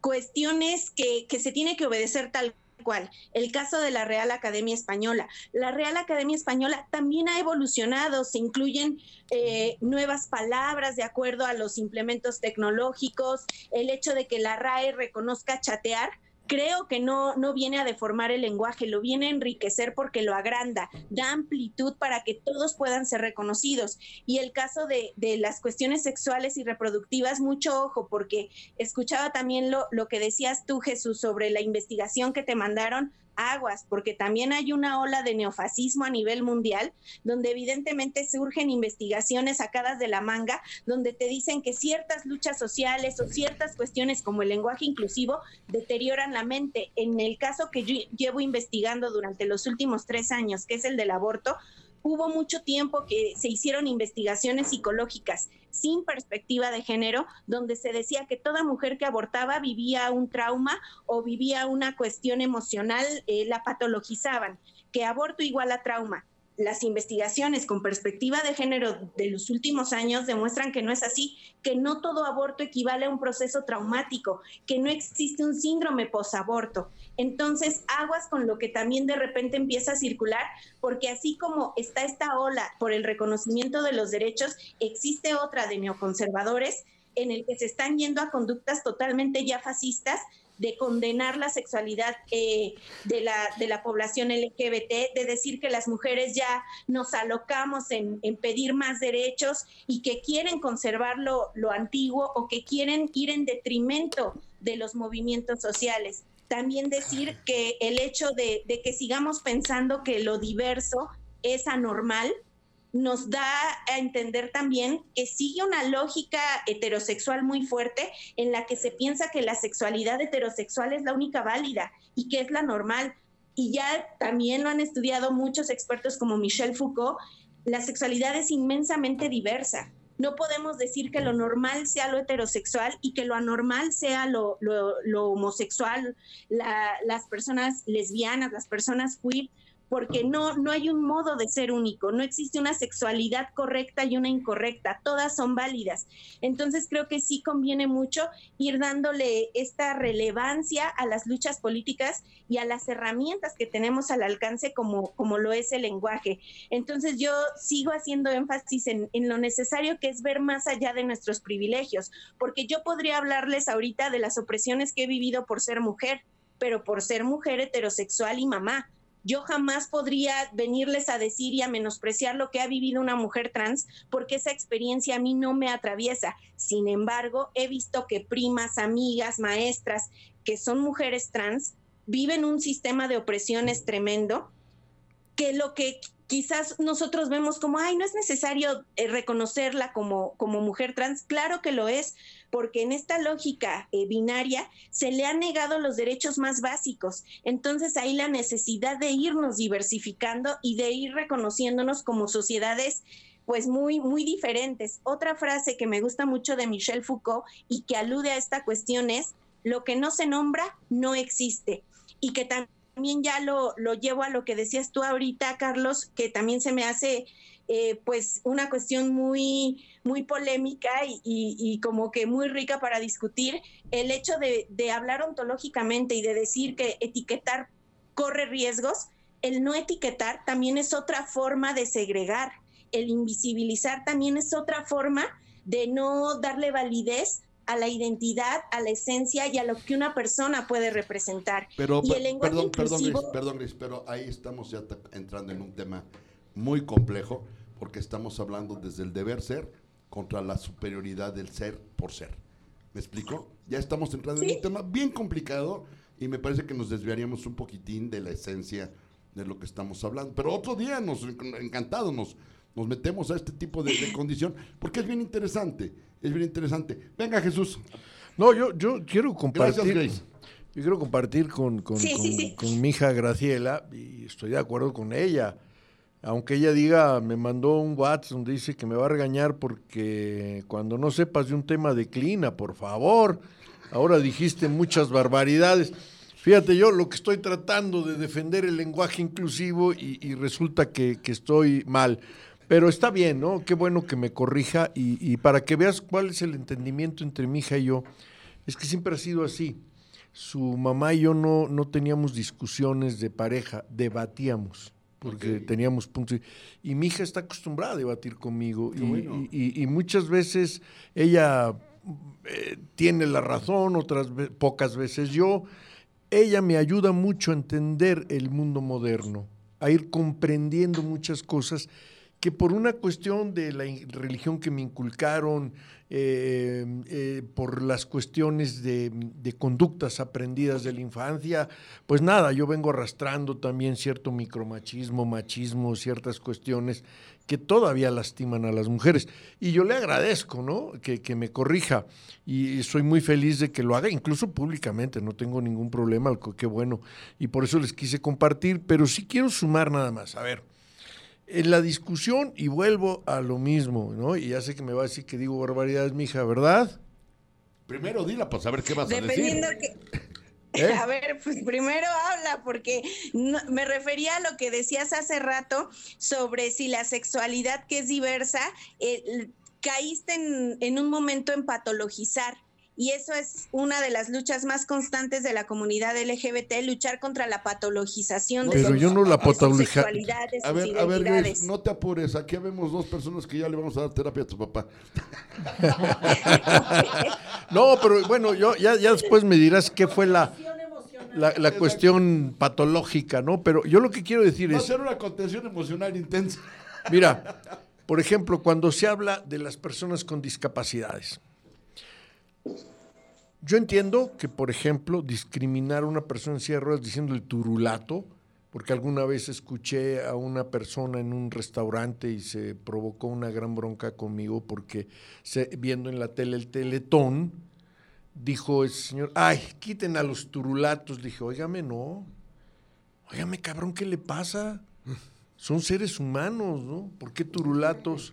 cuestiones que, que se tiene que obedecer tal cual. El caso de la Real Academia Española. La Real Academia Española también ha evolucionado, se incluyen eh, nuevas palabras de acuerdo a los implementos tecnológicos, el hecho de que la RAE reconozca chatear, creo que no, no viene a deformar el lenguaje, lo viene a enriquecer porque lo agranda, da amplitud para que todos puedan ser reconocidos. Y el caso de, de las cuestiones sexuales y reproductivas, mucho ojo, porque escuchaba también lo, lo que decías tú, Jesús, sobre la investigación que te mandaron aguas, porque también hay una ola de neofascismo a nivel mundial, donde evidentemente surgen investigaciones sacadas de la manga, donde te dicen que ciertas luchas sociales o ciertas cuestiones como el lenguaje inclusivo deterioran la mente. En el caso que yo llevo investigando durante los últimos tres años, que es el del aborto, hubo mucho tiempo que se hicieron investigaciones psicológicas sin perspectiva de género, donde se decía que toda mujer que abortaba vivía un trauma o vivía una cuestión emocional, eh, la patologizaban, que aborto igual a trauma las investigaciones con perspectiva de género de los últimos años demuestran que no es así, que no todo aborto equivale a un proceso traumático, que no existe un síndrome posaborto. Entonces, aguas con lo que también de repente empieza a circular, porque así como está esta ola por el reconocimiento de los derechos, existe otra de neoconservadores en el que se están yendo a conductas totalmente ya fascistas de condenar la sexualidad eh, de, la, de la población LGBT, de decir que las mujeres ya nos alocamos en, pedir más derechos y que quieren conservar lo, antiguo o que quieren ir en detrimento de los movimientos sociales. También decir que el hecho de, de que sigamos pensando que lo diverso es anormal, nos da a entender también que sigue una lógica heterosexual muy fuerte en la que se piensa que la sexualidad heterosexual es la única válida y que es la normal. Y ya también lo han estudiado muchos expertos como Michel Foucault, la sexualidad es inmensamente diversa. No podemos decir que lo normal sea lo heterosexual y que lo anormal sea lo, homosexual, las personas lesbianas, las personas queer porque no, no hay un modo de ser único, no existe una sexualidad correcta y una incorrecta, todas son válidas. Entonces creo que sí conviene mucho ir dándole esta relevancia a las luchas políticas y a las herramientas que tenemos al alcance como, como lo es el lenguaje. Entonces yo sigo haciendo énfasis en, en lo necesario que es ver más allá de nuestros privilegios, porque yo podría hablarles ahorita de las opresiones que he vivido por ser mujer, pero por ser mujer heterosexual y mamá yo jamás podría venirles a decir y a menospreciar lo que ha vivido una mujer trans porque esa experiencia a mí no me atraviesa. Sin embargo, he visto que primas, amigas, maestras que son mujeres trans viven un sistema de opresiones tremendo que lo que quizás nosotros vemos como, ay, no es necesario eh, reconocerla como, como mujer trans. Claro que lo es, porque en esta lógica eh, binaria se le han negado los derechos más básicos. Entonces hay la necesidad de irnos diversificando y de ir reconociéndonos como sociedades pues muy, muy diferentes. Otra frase que me gusta mucho de Michel Foucault y que alude a esta cuestión es, lo que no se nombra no existe. Y que también también ya lo, lo llevo a lo que decías tú ahorita, Carlos, que también se me hace eh, pues una cuestión muy, muy polémica y, como que muy rica para discutir, el hecho de hablar ontológicamente y de decir que etiquetar corre riesgos, el no etiquetar también es otra forma de segregar, el invisibilizar también es otra forma de no darle validez a la identidad, a la esencia y a lo que una persona puede representar. Pero, perdón, perdón, Gris, pero ahí estamos ya entrando en un tema muy complejo porque estamos hablando desde el deber ser contra la superioridad del ser por ser. ¿Me explico? Ya estamos entrando en un tema bien complicado y me parece que nos desviaríamos un poquitín de la esencia de lo que estamos hablando. Pero otro día nos encantado nos, nos metemos a este tipo de, de condición porque es bien interesante es bien interesante. Venga, Jesús. No, yo, yo quiero compartir. Yo quiero compartir con, con, mi hija Graciela, y estoy de acuerdo con ella. Aunque ella diga, me mandó un WhatsApp donde dice que me va a regañar porque cuando no sepas de un tema declina, por favor. Ahora dijiste muchas barbaridades. Fíjate, yo lo que estoy tratando de defender el lenguaje inclusivo y, resulta que, que, estoy mal. Pero está bien, ¿no? Qué bueno que me corrija y, para que veas cuál es el entendimiento entre mi hija y yo, es que siempre ha sido así. Su mamá y yo no, no teníamos discusiones de pareja, debatíamos, porque teníamos puntos. Y mi hija está acostumbrada a debatir conmigo y, muchas veces ella eh, tiene la razón, otras pocas veces yo ella me ayuda mucho a entender el mundo moderno, a ir comprendiendo muchas cosas que por una cuestión de la religión que me inculcaron, eh, eh, por las cuestiones de, conductas aprendidas de la infancia, pues nada, yo vengo arrastrando también cierto micromachismo, machismo, ciertas cuestiones que todavía lastiman a las mujeres. Y yo le agradezco, ¿no? Que, que me corrija y soy muy feliz de que lo haga, incluso públicamente, no tengo ningún problema, qué bueno. Y por eso les quise compartir, pero sí quiero sumar nada más. A ver, en la discusión y vuelvo a lo mismo, ¿no? Y ya sé que me va a decir que digo barbaridades, mija, ¿verdad? Primero dila para saber qué vas a decir. Que... ¿Eh? (laughs) A ver, pues primero habla, porque me refería a lo que decías hace rato sobre si la sexualidad que es diversa, eh, caíste en, en un momento en patologizar y eso es una de las luchas más constantes de la comunidad LGBT, luchar contra la patologización de Pero yo no la sexualidades, a ver, a ver, no te apures, aquí vemos dos personas que ya le vamos a dar terapia a tu papá. (laughs) no, pero bueno, yo ya, ya después me dirás qué fue la la, cuestión patológica, ¿no? Pero yo lo que quiero decir Va es... a ser una contención emocional intensa. Mira, por ejemplo, cuando se habla de las personas con discapacidades, yo entiendo que, por ejemplo, discriminar a una persona en silla de ruedas diciendo el turulato, porque alguna vez escuché a una persona en un restaurante y se provocó una gran bronca conmigo porque viendo en la tele el teletón, dijo ese señor, ay, quiten a los turulatos. Dije, óigame, no. Óigame, cabrón, ¿qué le pasa? Son seres humanos, ¿no? ¿Por qué turulatos?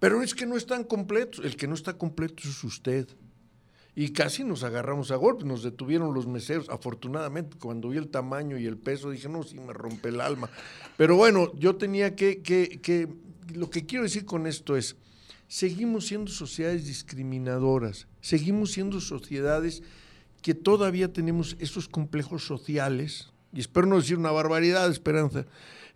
Pero es que no están completos. El que no está completo es usted y casi nos agarramos a golpes, nos detuvieron los meseros, afortunadamente cuando vi el tamaño y el peso dije, no, sí me rompe el alma. Pero bueno, yo tenía que, que, que, lo que quiero decir con esto es, seguimos siendo sociedades discriminadoras, seguimos siendo sociedades que todavía tenemos esos complejos sociales, y espero no decir una barbaridad, Esperanza,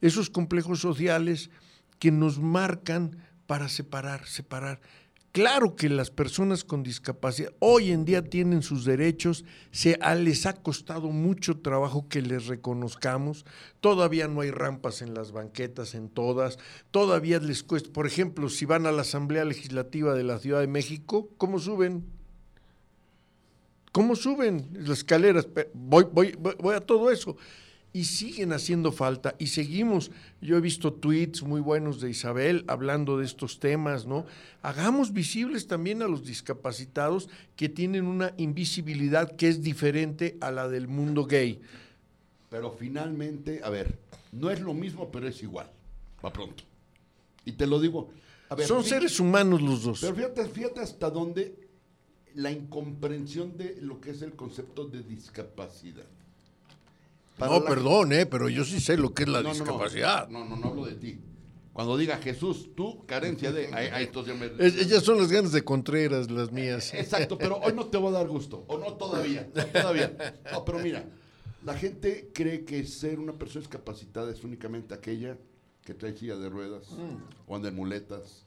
esos complejos sociales que nos marcan para separar, separar. Claro que las personas con discapacidad hoy en día tienen sus derechos, se, les ha costado mucho trabajo que les reconozcamos, todavía no hay rampas en las banquetas, en todas, todavía les cuesta, por ejemplo, si van a la Asamblea Legislativa de la Ciudad de México, ¿cómo suben? ¿Cómo suben las escaleras? voy, voy, voy a todo eso y siguen haciendo falta y seguimos. Yo he visto tweets muy buenos de Isabel hablando de estos temas, ¿no? Hagamos visibles también a los discapacitados que tienen una invisibilidad que es diferente a la del mundo gay. Pero finalmente, a ver, no es lo mismo, pero es igual. Va pronto. Y te lo digo. Son seres humanos los dos. Pero fíjate, fíjate hasta dónde la incomprensión de lo que es el concepto de discapacidad no, perdón, eh, pero yo sí sé lo que es la discapacidad. No, no, no, hablo de ti. Cuando diga Jesús, tú, carencia de... Ellas son las ganas de Contreras, las mías. Exacto, pero hoy no te voy a dar gusto. O no todavía, todavía. No, pero mira, la gente cree que ser una persona discapacitada es únicamente aquella que trae silla de ruedas mm. o anda en muletas.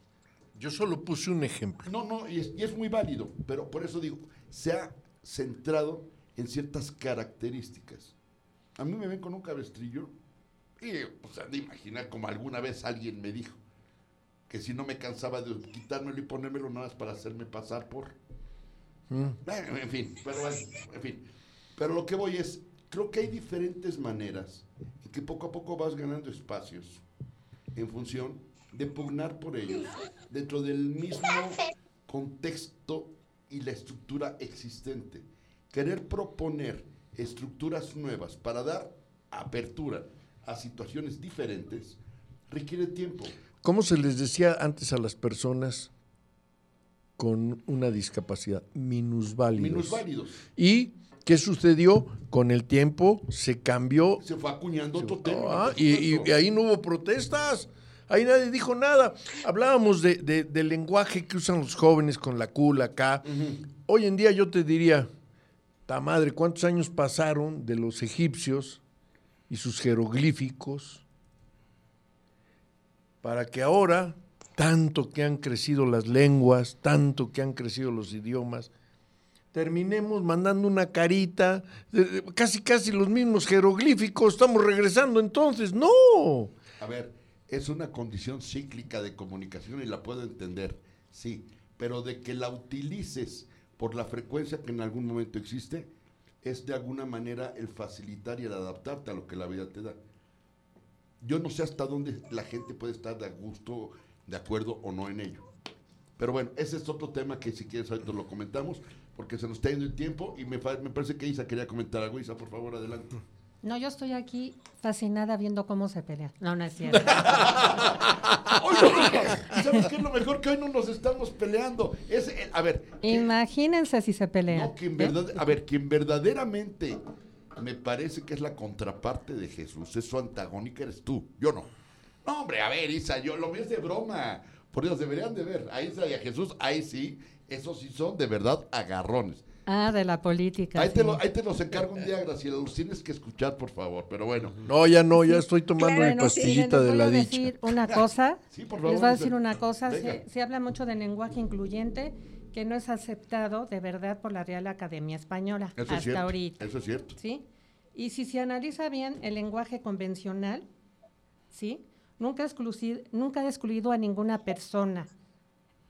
Yo solo puse un ejemplo. No, no, y es, y es muy válido, pero por eso digo, se ha centrado en ciertas características. A mí me ven con un cabestrillo y pues han de imaginar como alguna vez alguien me dijo que si no me cansaba de quitármelo y ponérmelo nada más para hacerme pasar por... Mm. en fin, pero en fin. Pero lo que voy es, creo que hay diferentes maneras en que poco a poco vas ganando espacios en función de pugnar por ellos dentro del mismo contexto y la estructura existente. Querer proponer estructuras nuevas para dar apertura a situaciones diferentes requiere tiempo. ¿Cómo se les decía antes a las personas con una discapacidad? Minusválidos. Minusválidos. ¿Y qué sucedió? Con el tiempo se cambió. Se fue acuñando otro tema. Ah, y, ahí no hubo protestas. Ahí nadie dijo nada. Hablábamos de, del lenguaje que usan los jóvenes con la cula acá. Hoy en día yo te diría, madre, ¿cuántos años pasaron de los egipcios y sus jeroglíficos para que ahora, tanto que han crecido las lenguas, tanto que han crecido los idiomas, terminemos mandando una carita, eh, casi casi los mismos jeroglíficos, estamos regresando entonces, no. A ver, es una condición cíclica de comunicación y la puedo entender, sí, pero de que la utilices por la frecuencia que en algún momento existe, es de alguna manera el facilitar y el adaptarte a lo que la vida te da. Yo no sé hasta dónde la gente puede estar de gusto, de acuerdo o no en ello. Pero bueno, ese es otro tema que si quieres ahorita lo comentamos, porque se nos está yendo el tiempo y me, parece que Isa quería comentar algo. Isa, por favor, adelante. No, yo estoy aquí fascinada viendo cómo se pelea. No, no es cierto. (laughs) ¿Sabes qué es lo mejor? Que hoy no nos estamos peleando. Es, eh, a ver. Imagínense si se pelean. No, quien verdad, a ver, quien verdaderamente me parece que es la contraparte de Jesús, es su antagónica, eres tú. Yo no. No, hombre, a ver, Isa, yo lo mío es de broma. Por Dios, deberían de ver. A Isa y a Jesús, ahí sí, esos sí son de verdad agarrones. Ah, de la política. Ahí, te, lo, ahí te los encargo un día, Graciela. Los tienes que escuchar, por favor. Pero bueno. (laughs) No, ya no, ya estoy tomando mi pastillita de la dicha. Les voy a decir una cosa. (laughs) Sí, por favor, les voy a decir una cosa. Se, habla mucho del lenguaje incluyente que no es aceptado de verdad por la Real Academia Española eso hasta es ahorita. Eso es cierto. ¿Sí? Y si se analiza bien el lenguaje convencional, ¿sí? Nunca, excluido, nunca ha excluido a ninguna persona,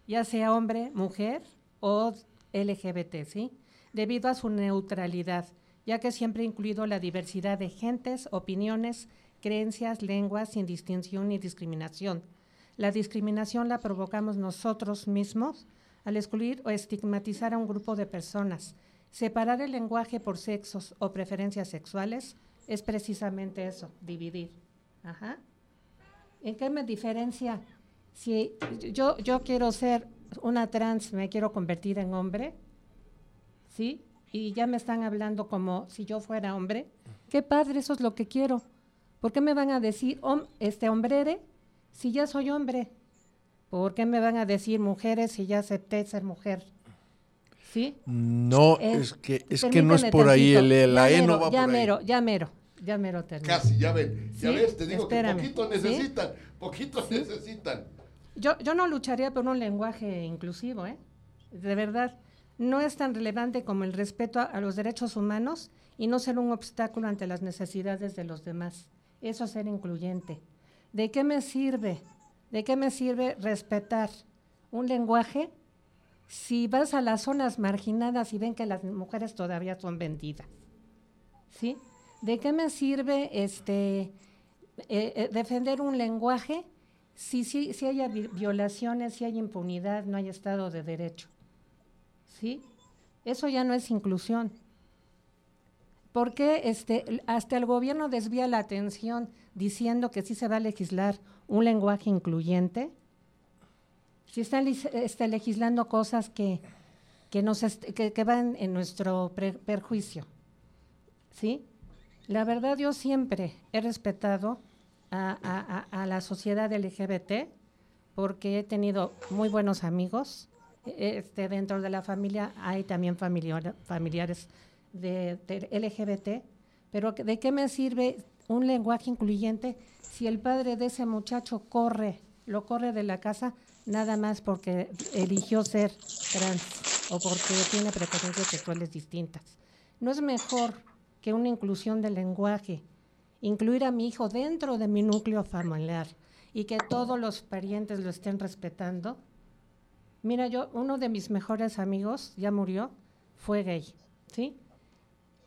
ya sea hombre, mujer o LGBT, ¿sí? Debido a su neutralidad, ya que siempre ha incluido la diversidad de gentes, opiniones, creencias, lenguas, sin distinción ni discriminación. La discriminación la provocamos nosotros mismos al excluir o estigmatizar a un grupo de personas. Separar el lenguaje por sexos o preferencias sexuales es precisamente eso, dividir. Ajá. ¿En qué me diferencia? Si yo, yo quiero ser una trans, me quiero convertir en hombre, ¿sí? Y ya me están hablando como si yo fuera hombre. Qué padre, eso es lo que quiero. ¿Por qué me van a decir este hombre si ya soy hombre? ¿Por qué me van a decir mujeres si ya acepté ser mujer? ¿Sí? No, es que es que no es por ahí, el, la E no va ya por mero, ahí. Ya mero, ya mero termino. Casi, ya ven, ya ves, te digo que poquito necesitan, poquito necesitan. Yo, yo no lucharía por un lenguaje inclusivo, ¿eh? De verdad no es tan relevante como el respeto a, los derechos humanos y no ser un obstáculo ante las necesidades de los demás. Eso es ser incluyente. ¿De qué me sirve? ¿De qué me sirve respetar un lenguaje si vas a las zonas marginadas y ven que las mujeres todavía son vendidas? ¿Sí? ¿De qué me sirve este, eh, eh, defender un lenguaje si, si, si hay violaciones, si hay impunidad, no hay Estado de Derecho? ¿Sí? Eso ya no es inclusión. Porque este, hasta el gobierno desvía la atención diciendo que sí se va a legislar un lenguaje incluyente? Si están este, legislando cosas que, que, nos que, van en nuestro perjuicio. ¿Sí? La verdad, yo siempre he respetado a, a, la sociedad LGBT porque he tenido muy buenos amigos, este, dentro de la familia hay también familiares de, LGBT, pero ¿de qué me sirve un lenguaje incluyente si el padre de ese muchacho corre, lo corre de la casa nada más porque eligió ser trans o porque tiene preferencias sexuales distintas? ¿No es mejor que una inclusión del lenguaje, incluir a mi hijo dentro de mi núcleo familiar y que todos los parientes lo estén respetando? Mira, yo, uno de mis mejores amigos ya murió, fue gay, ¿sí?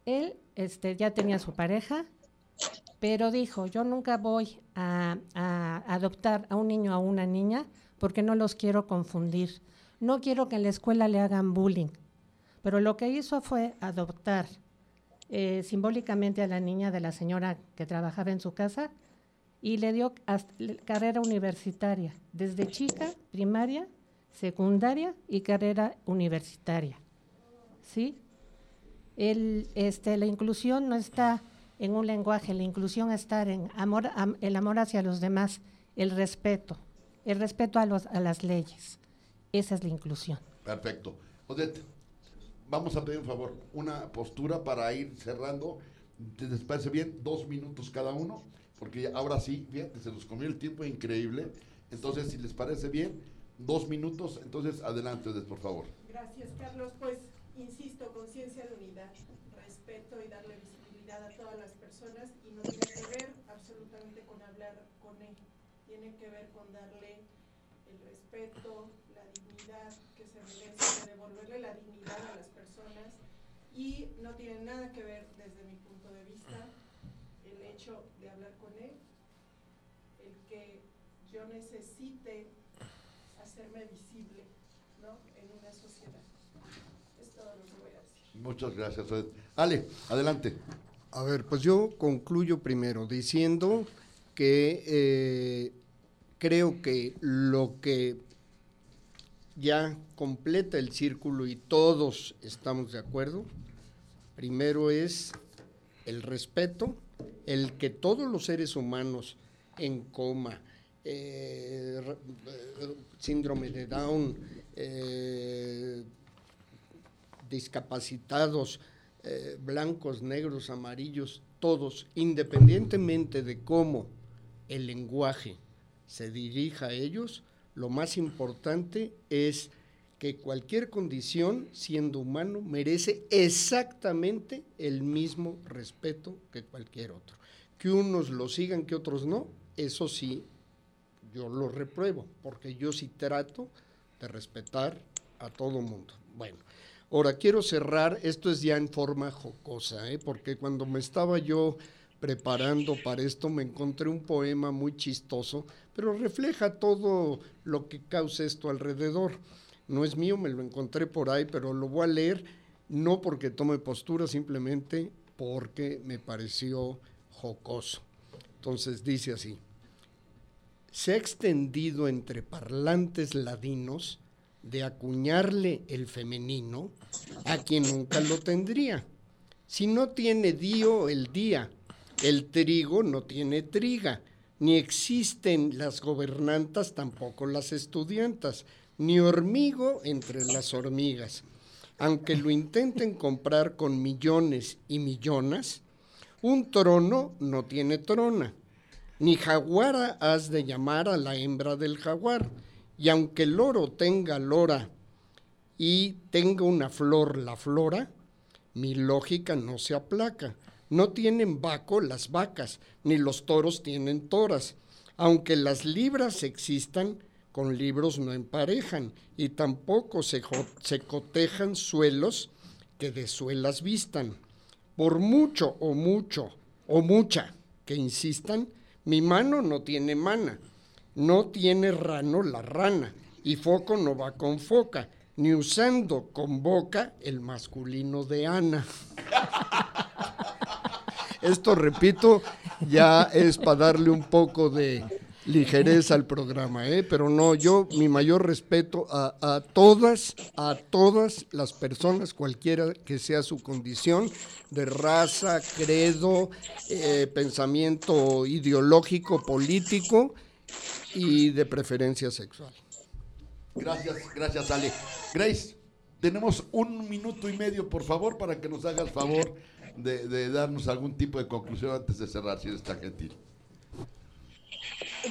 Él este, ya tenía su pareja, pero dijo, yo nunca voy a, adoptar a un niño o a una niña porque no los quiero confundir. No quiero que en la escuela le hagan bullying. Pero lo que hizo fue adoptar eh, simbólicamente a la niña de la señora que trabajaba en su casa y le dio carrera universitaria, desde chica, primaria, secundaria y carrera universitaria. ¿Sí? El, este, la inclusión no está en un lenguaje, la inclusión está en amor, el amor hacia los demás, el respeto, el respeto a, los, a las leyes. Esa es la inclusión. Perfecto. Odette, vamos a pedir un favor, una postura para ir cerrando. ¿Te parece bien? Dos minutos cada uno, porque ahora sí, fíjate, se nos comió el tiempo increíble. Entonces, si les parece bien, dos minutos, entonces adelante, por favor. Gracias, Carlos. Pues insisto, conciencia de unidad, respeto y darle visibilidad a todas las personas y no tiene que ver absolutamente con hablar con él, tiene que ver con darle el respeto, la dignidad que se merece, devolverle la dignidad a las personas y no tiene nada que ver desde mi punto de vista el hecho de hablar con él, el que yo necesite hacerme visible ¿no? en una sociedad. Es todo lo que voy a decir. Muchas gracias. Ale, adelante. A ver, pues yo concluyo primero diciendo que eh, creo que lo que ya completa el círculo y todos estamos de acuerdo, primero es el respeto, el que todos los seres humanos en coma, eh, síndrome de Down, eh, discapacitados, eh, blancos, negros, amarillos, todos, independientemente de cómo el lenguaje se dirija a ellos, lo más importante es que cualquier condición, siendo humano, merece exactamente el mismo respeto que cualquier otro. Que unos lo sigan, que otros no, eso sí, yo lo repruebo, porque yo sí trato de respetar a todo mundo. Bueno, ahora quiero cerrar, esto es ya en forma jocosa, ¿eh? porque cuando me estaba yo preparando para esto me encontré un poema muy chistoso, pero refleja todo lo que causa esto alrededor. No es mío, me lo encontré por ahí, pero lo voy a leer no porque tome postura, simplemente porque me pareció jocoso. Entonces dice así se ha extendido entre parlantes ladinos de acuñarle el femenino a quien nunca lo tendría. Si no tiene dio el día, el trigo no tiene triga, ni existen las gobernantas, tampoco las estudiantas, ni hormigo entre las hormigas. Aunque lo intenten comprar con millones y millonas, un trono no tiene trona ni jaguara has de llamar a la hembra del jaguar. Y aunque el loro tenga lora y tenga una flor la flora, mi lógica no se aplaca. No tienen vaco las vacas, ni los toros tienen toras. Aunque las libras existan, con libros no emparejan, y tampoco se, se cotejan suelos que de suelas vistan. Por mucho o mucho o mucha que insistan, mi mano no tiene mana, no tiene rano la rana, y foco no va con foca, ni usando con boca el masculino de Ana. (laughs) Esto, repito, ya es para darle un poco de, ligereza al programa, ¿eh? pero no, yo mi mayor respeto a, todas, a todas las personas, cualquiera que sea su condición de raza, credo, eh, pensamiento ideológico, político y de preferencia sexual. Gracias, gracias Ale. Grace, tenemos un minuto y medio, por favor, para que nos haga el favor de, de darnos algún tipo de conclusión antes de cerrar, si eres tan gentil.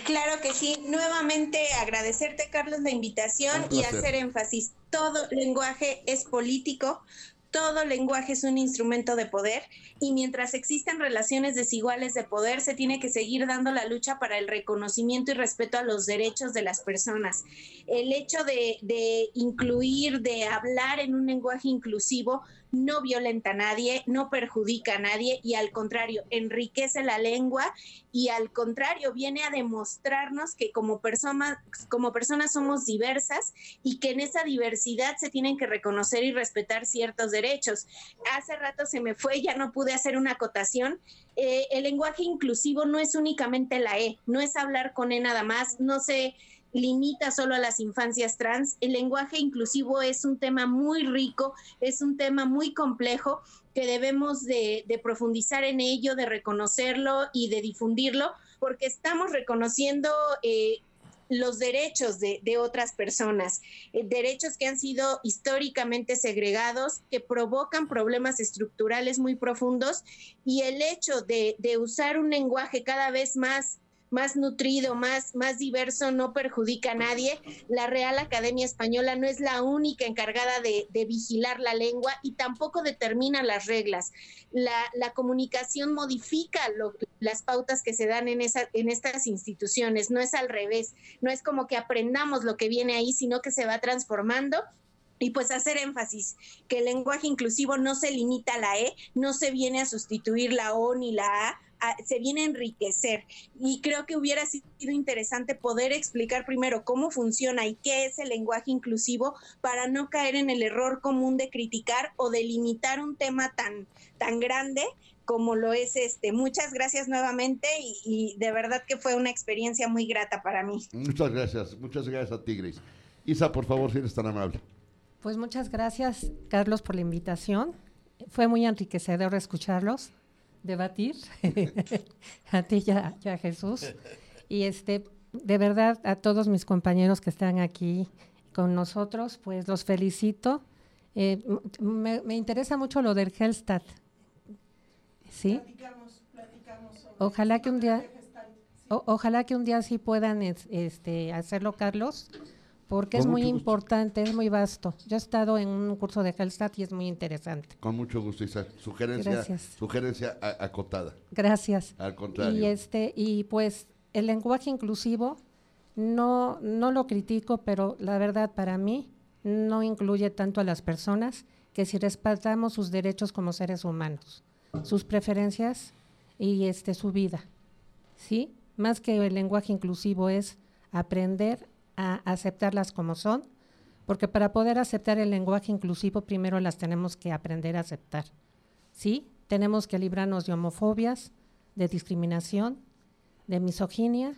Claro que sí. Nuevamente agradecerte, Carlos, la invitación y hacer énfasis. Todo lenguaje es político, todo lenguaje es un instrumento de poder y mientras existan relaciones desiguales de poder, se tiene que seguir dando la lucha para el reconocimiento y respeto a los derechos de las personas. El hecho de, de incluir, de hablar en un lenguaje inclusivo, no violenta a nadie, no perjudica a nadie y al contrario, enriquece la lengua y al contrario, viene a demostrarnos que como, como personas somos diversas y que en esa diversidad se tienen que reconocer y respetar ciertos derechos. Hace rato se me fue, ya no pude hacer una acotación. Eh, el lenguaje inclusivo no es únicamente la E, no es hablar con E nada más, no se limita solo a las infancias trans. El lenguaje inclusivo es un tema muy rico, es un tema muy complejo que debemos de, profundizar en ello, de reconocerlo y de difundirlo, porque estamos reconociendo eh, los derechos de, otras personas, eh, derechos que han sido históricamente segregados, que provocan problemas estructurales muy profundos y el hecho de, de usar un lenguaje cada vez más más nutrido, más, más diverso, no perjudica a nadie. La Real Academia Española no es la única encargada de, vigilar la lengua y tampoco determina las reglas. La, comunicación modifica las pautas que se dan en, esa, en estas instituciones, no es al revés, no es como que aprendamos lo que viene ahí, sino que se va transformando y pues hacer énfasis que el lenguaje inclusivo no se limita a la E, no se viene a sustituir la O ni la A, se viene a enriquecer. Y creo que hubiera sido interesante poder explicar primero cómo funciona y qué es el lenguaje inclusivo para no caer en el error común de criticar o de limitar un tema tan, tan grande como lo es este. Muchas gracias nuevamente y, y de verdad que fue una experiencia muy grata para mí. Muchas gracias, muchas gracias a Tigres. Isa, por favor, si eres tan amable. Pues muchas gracias, Carlos, por la invitación. Fue muy enriquecedor escucharlos, debatir, (laughs) a ti y a, Jesús. Y este, de verdad, a todos mis compañeros que están aquí con nosotros, pues los felicito. Eh, me, interesa mucho lo del Hellstat. ¿Sí? Platicamos, platicamos ojalá que un día, ojalá que un día sí puedan este, hacerlo, Carlos porque es muy importante, es muy vasto. Yo he estado en un curso de Hellstat y es muy interesante. Con mucho gusto, Isa. Sugerencia, sugerencia acotada. Gracias. Al contrario. Y, este, y pues el lenguaje inclusivo no, no lo critico, pero la verdad para mí no incluye tanto a las personas que si respetamos sus derechos como seres humanos, sus preferencias y este, su vida. ¿Sí? Más que el lenguaje inclusivo es aprender a aceptarlas como son, porque para poder aceptar el lenguaje inclusivo primero las tenemos que aprender a aceptar. ¿Sí? Tenemos que librarnos de homofobias, de discriminación, de misoginia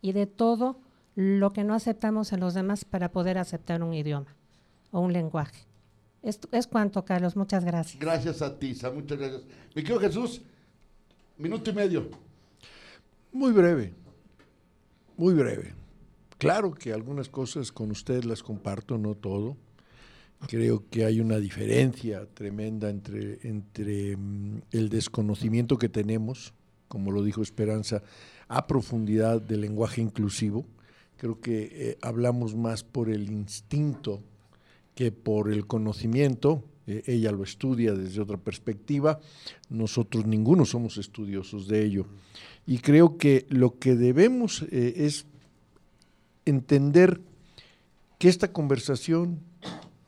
y de todo lo que no aceptamos en los demás para poder aceptar un idioma o un lenguaje. Esto es cuanto, Carlos. Muchas gracias. Gracias a ti, Muchas gracias. Mi querido Jesús, minuto y medio. Muy breve. Muy breve. Claro que algunas cosas con usted las comparto, no todo. Creo que hay una diferencia tremenda entre, entre mm, el desconocimiento que tenemos, como lo dijo Esperanza, a profundidad del lenguaje inclusivo. Creo que eh, hablamos más por el instinto que por el conocimiento. Eh, ella lo estudia desde otra perspectiva. Nosotros ninguno somos estudiosos de ello. Y creo que lo que debemos eh, es entender que esta conversación,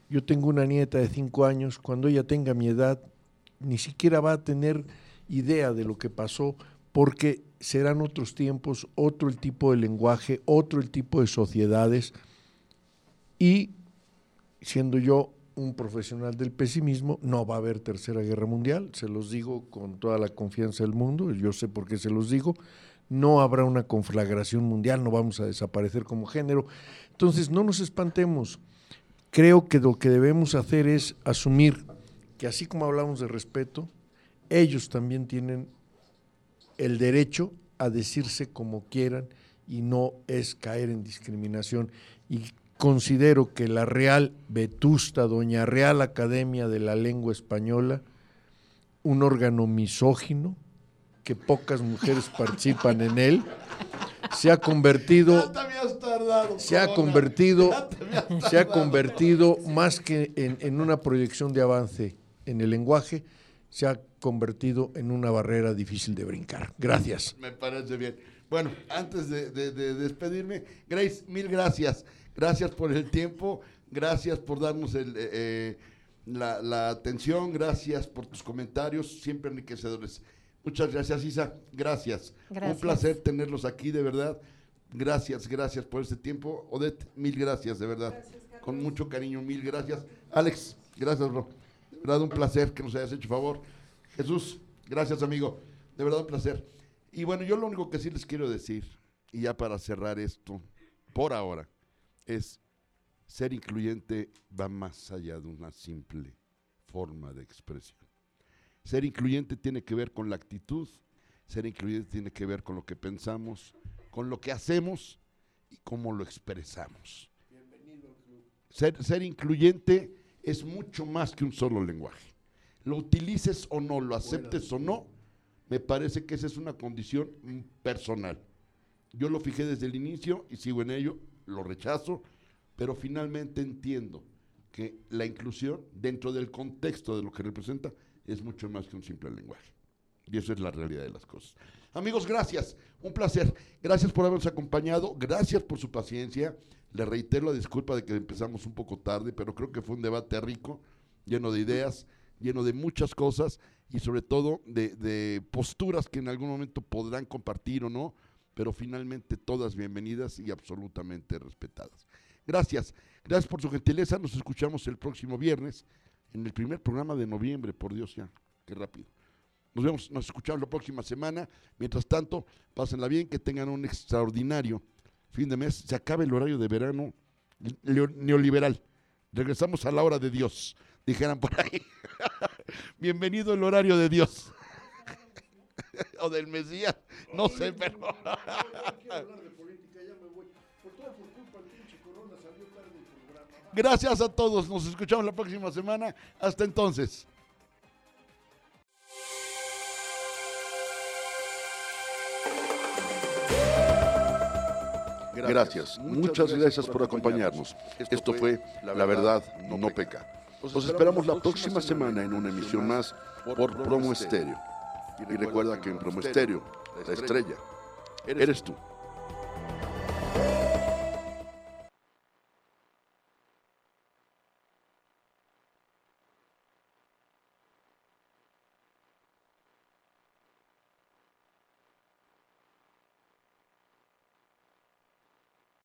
yo tengo una nieta de cinco años, cuando ella tenga mi edad, ni siquiera va a tener idea de lo que pasó, porque serán otros tiempos, otro el tipo de lenguaje, otro el tipo de sociedades, y siendo yo un profesional del pesimismo, no va a haber tercera guerra mundial, se los digo con toda la confianza del mundo, yo sé por qué se los digo, no habrá una conflagración mundial, no vamos a desaparecer como género. Entonces, no nos espantemos. Creo que lo que debemos hacer es asumir que así como hablamos de respeto, ellos también tienen el derecho a decirse como quieran y no es caer en discriminación. Y considero que la Real Vetusta, Doña Real Academia de la Lengua Española, un órgano misógino, que pocas mujeres participan en él, se ha convertido, se ha convertido, se ha convertido más que en, una proyección de avance en el lenguaje, se ha convertido en una barrera difícil de brincar. Gracias. Me parece bien. Bueno, antes de, despedirme, Grace, mil gracias. Gracias por el tiempo, gracias por darnos el, eh, eh, la, la atención, gracias por tus comentarios, siempre enriquecedores. Muchas gracias, Isa. Gracias. Un placer tenerlos aquí, de verdad. Gracias, gracias por este tiempo. Odette, mil gracias, de verdad. Con mucho cariño, mil gracias. Alex, gracias, bro. De verdad, un placer que nos hayas hecho favor. Jesús, gracias, amigo. De verdad, un placer. Y bueno, yo lo único que sí les quiero decir, y ya para cerrar esto, por ahora, es ser incluyente va más allá de una simple forma de expresión. Ser incluyente tiene que ver con la actitud, ser incluyente tiene que ver con lo que pensamos, con lo que hacemos y cómo lo expresamos. Bienvenido Ser, ser incluyente es mucho más que un solo lenguaje. Lo utilices o no, lo aceptes o no, me parece que esa es una condición personal. Yo lo fijé desde el inicio y sigo en ello, lo rechazo, pero finalmente entiendo que la inclusión dentro del contexto de lo que representa es mucho más que un simple lenguaje. Y eso es la realidad de las cosas. Amigos, gracias. Un placer. Gracias por habernos acompañado. Gracias por su paciencia. Le reitero la disculpa de que empezamos un poco tarde, pero creo que fue un debate rico, lleno de ideas, lleno de muchas cosas y sobre todo de posturas que en algún momento podrán compartir o no, pero finalmente todas bienvenidas y absolutamente respetadas. Gracias. Gracias por su gentileza. Nos escuchamos el próximo viernes en el primer programa de noviembre. Por Dios, ya. Qué rápido. Nos vemos, nos escuchamos la próxima semana. Mientras tanto, pásenla bien, que tengan un extraordinario fin de mes. Se acaba el horario de verano neoliberal. Regresamos a la hora de Dios, dijeran por ahí. (laughs) Bienvenido el horario de Dios. (laughs) o del Mesías, no sé, pero... (laughs) Gracias a todos, nos escuchamos la próxima semana. Hasta entonces. Gracias, muchas gracias por acompañarnos. Esto fue La Verdad No Peca. Los esperamos la próxima semana en una emisión más por Promo Estéreo. Y recuerda que en Promo Estéreo, la estrella, eres tú.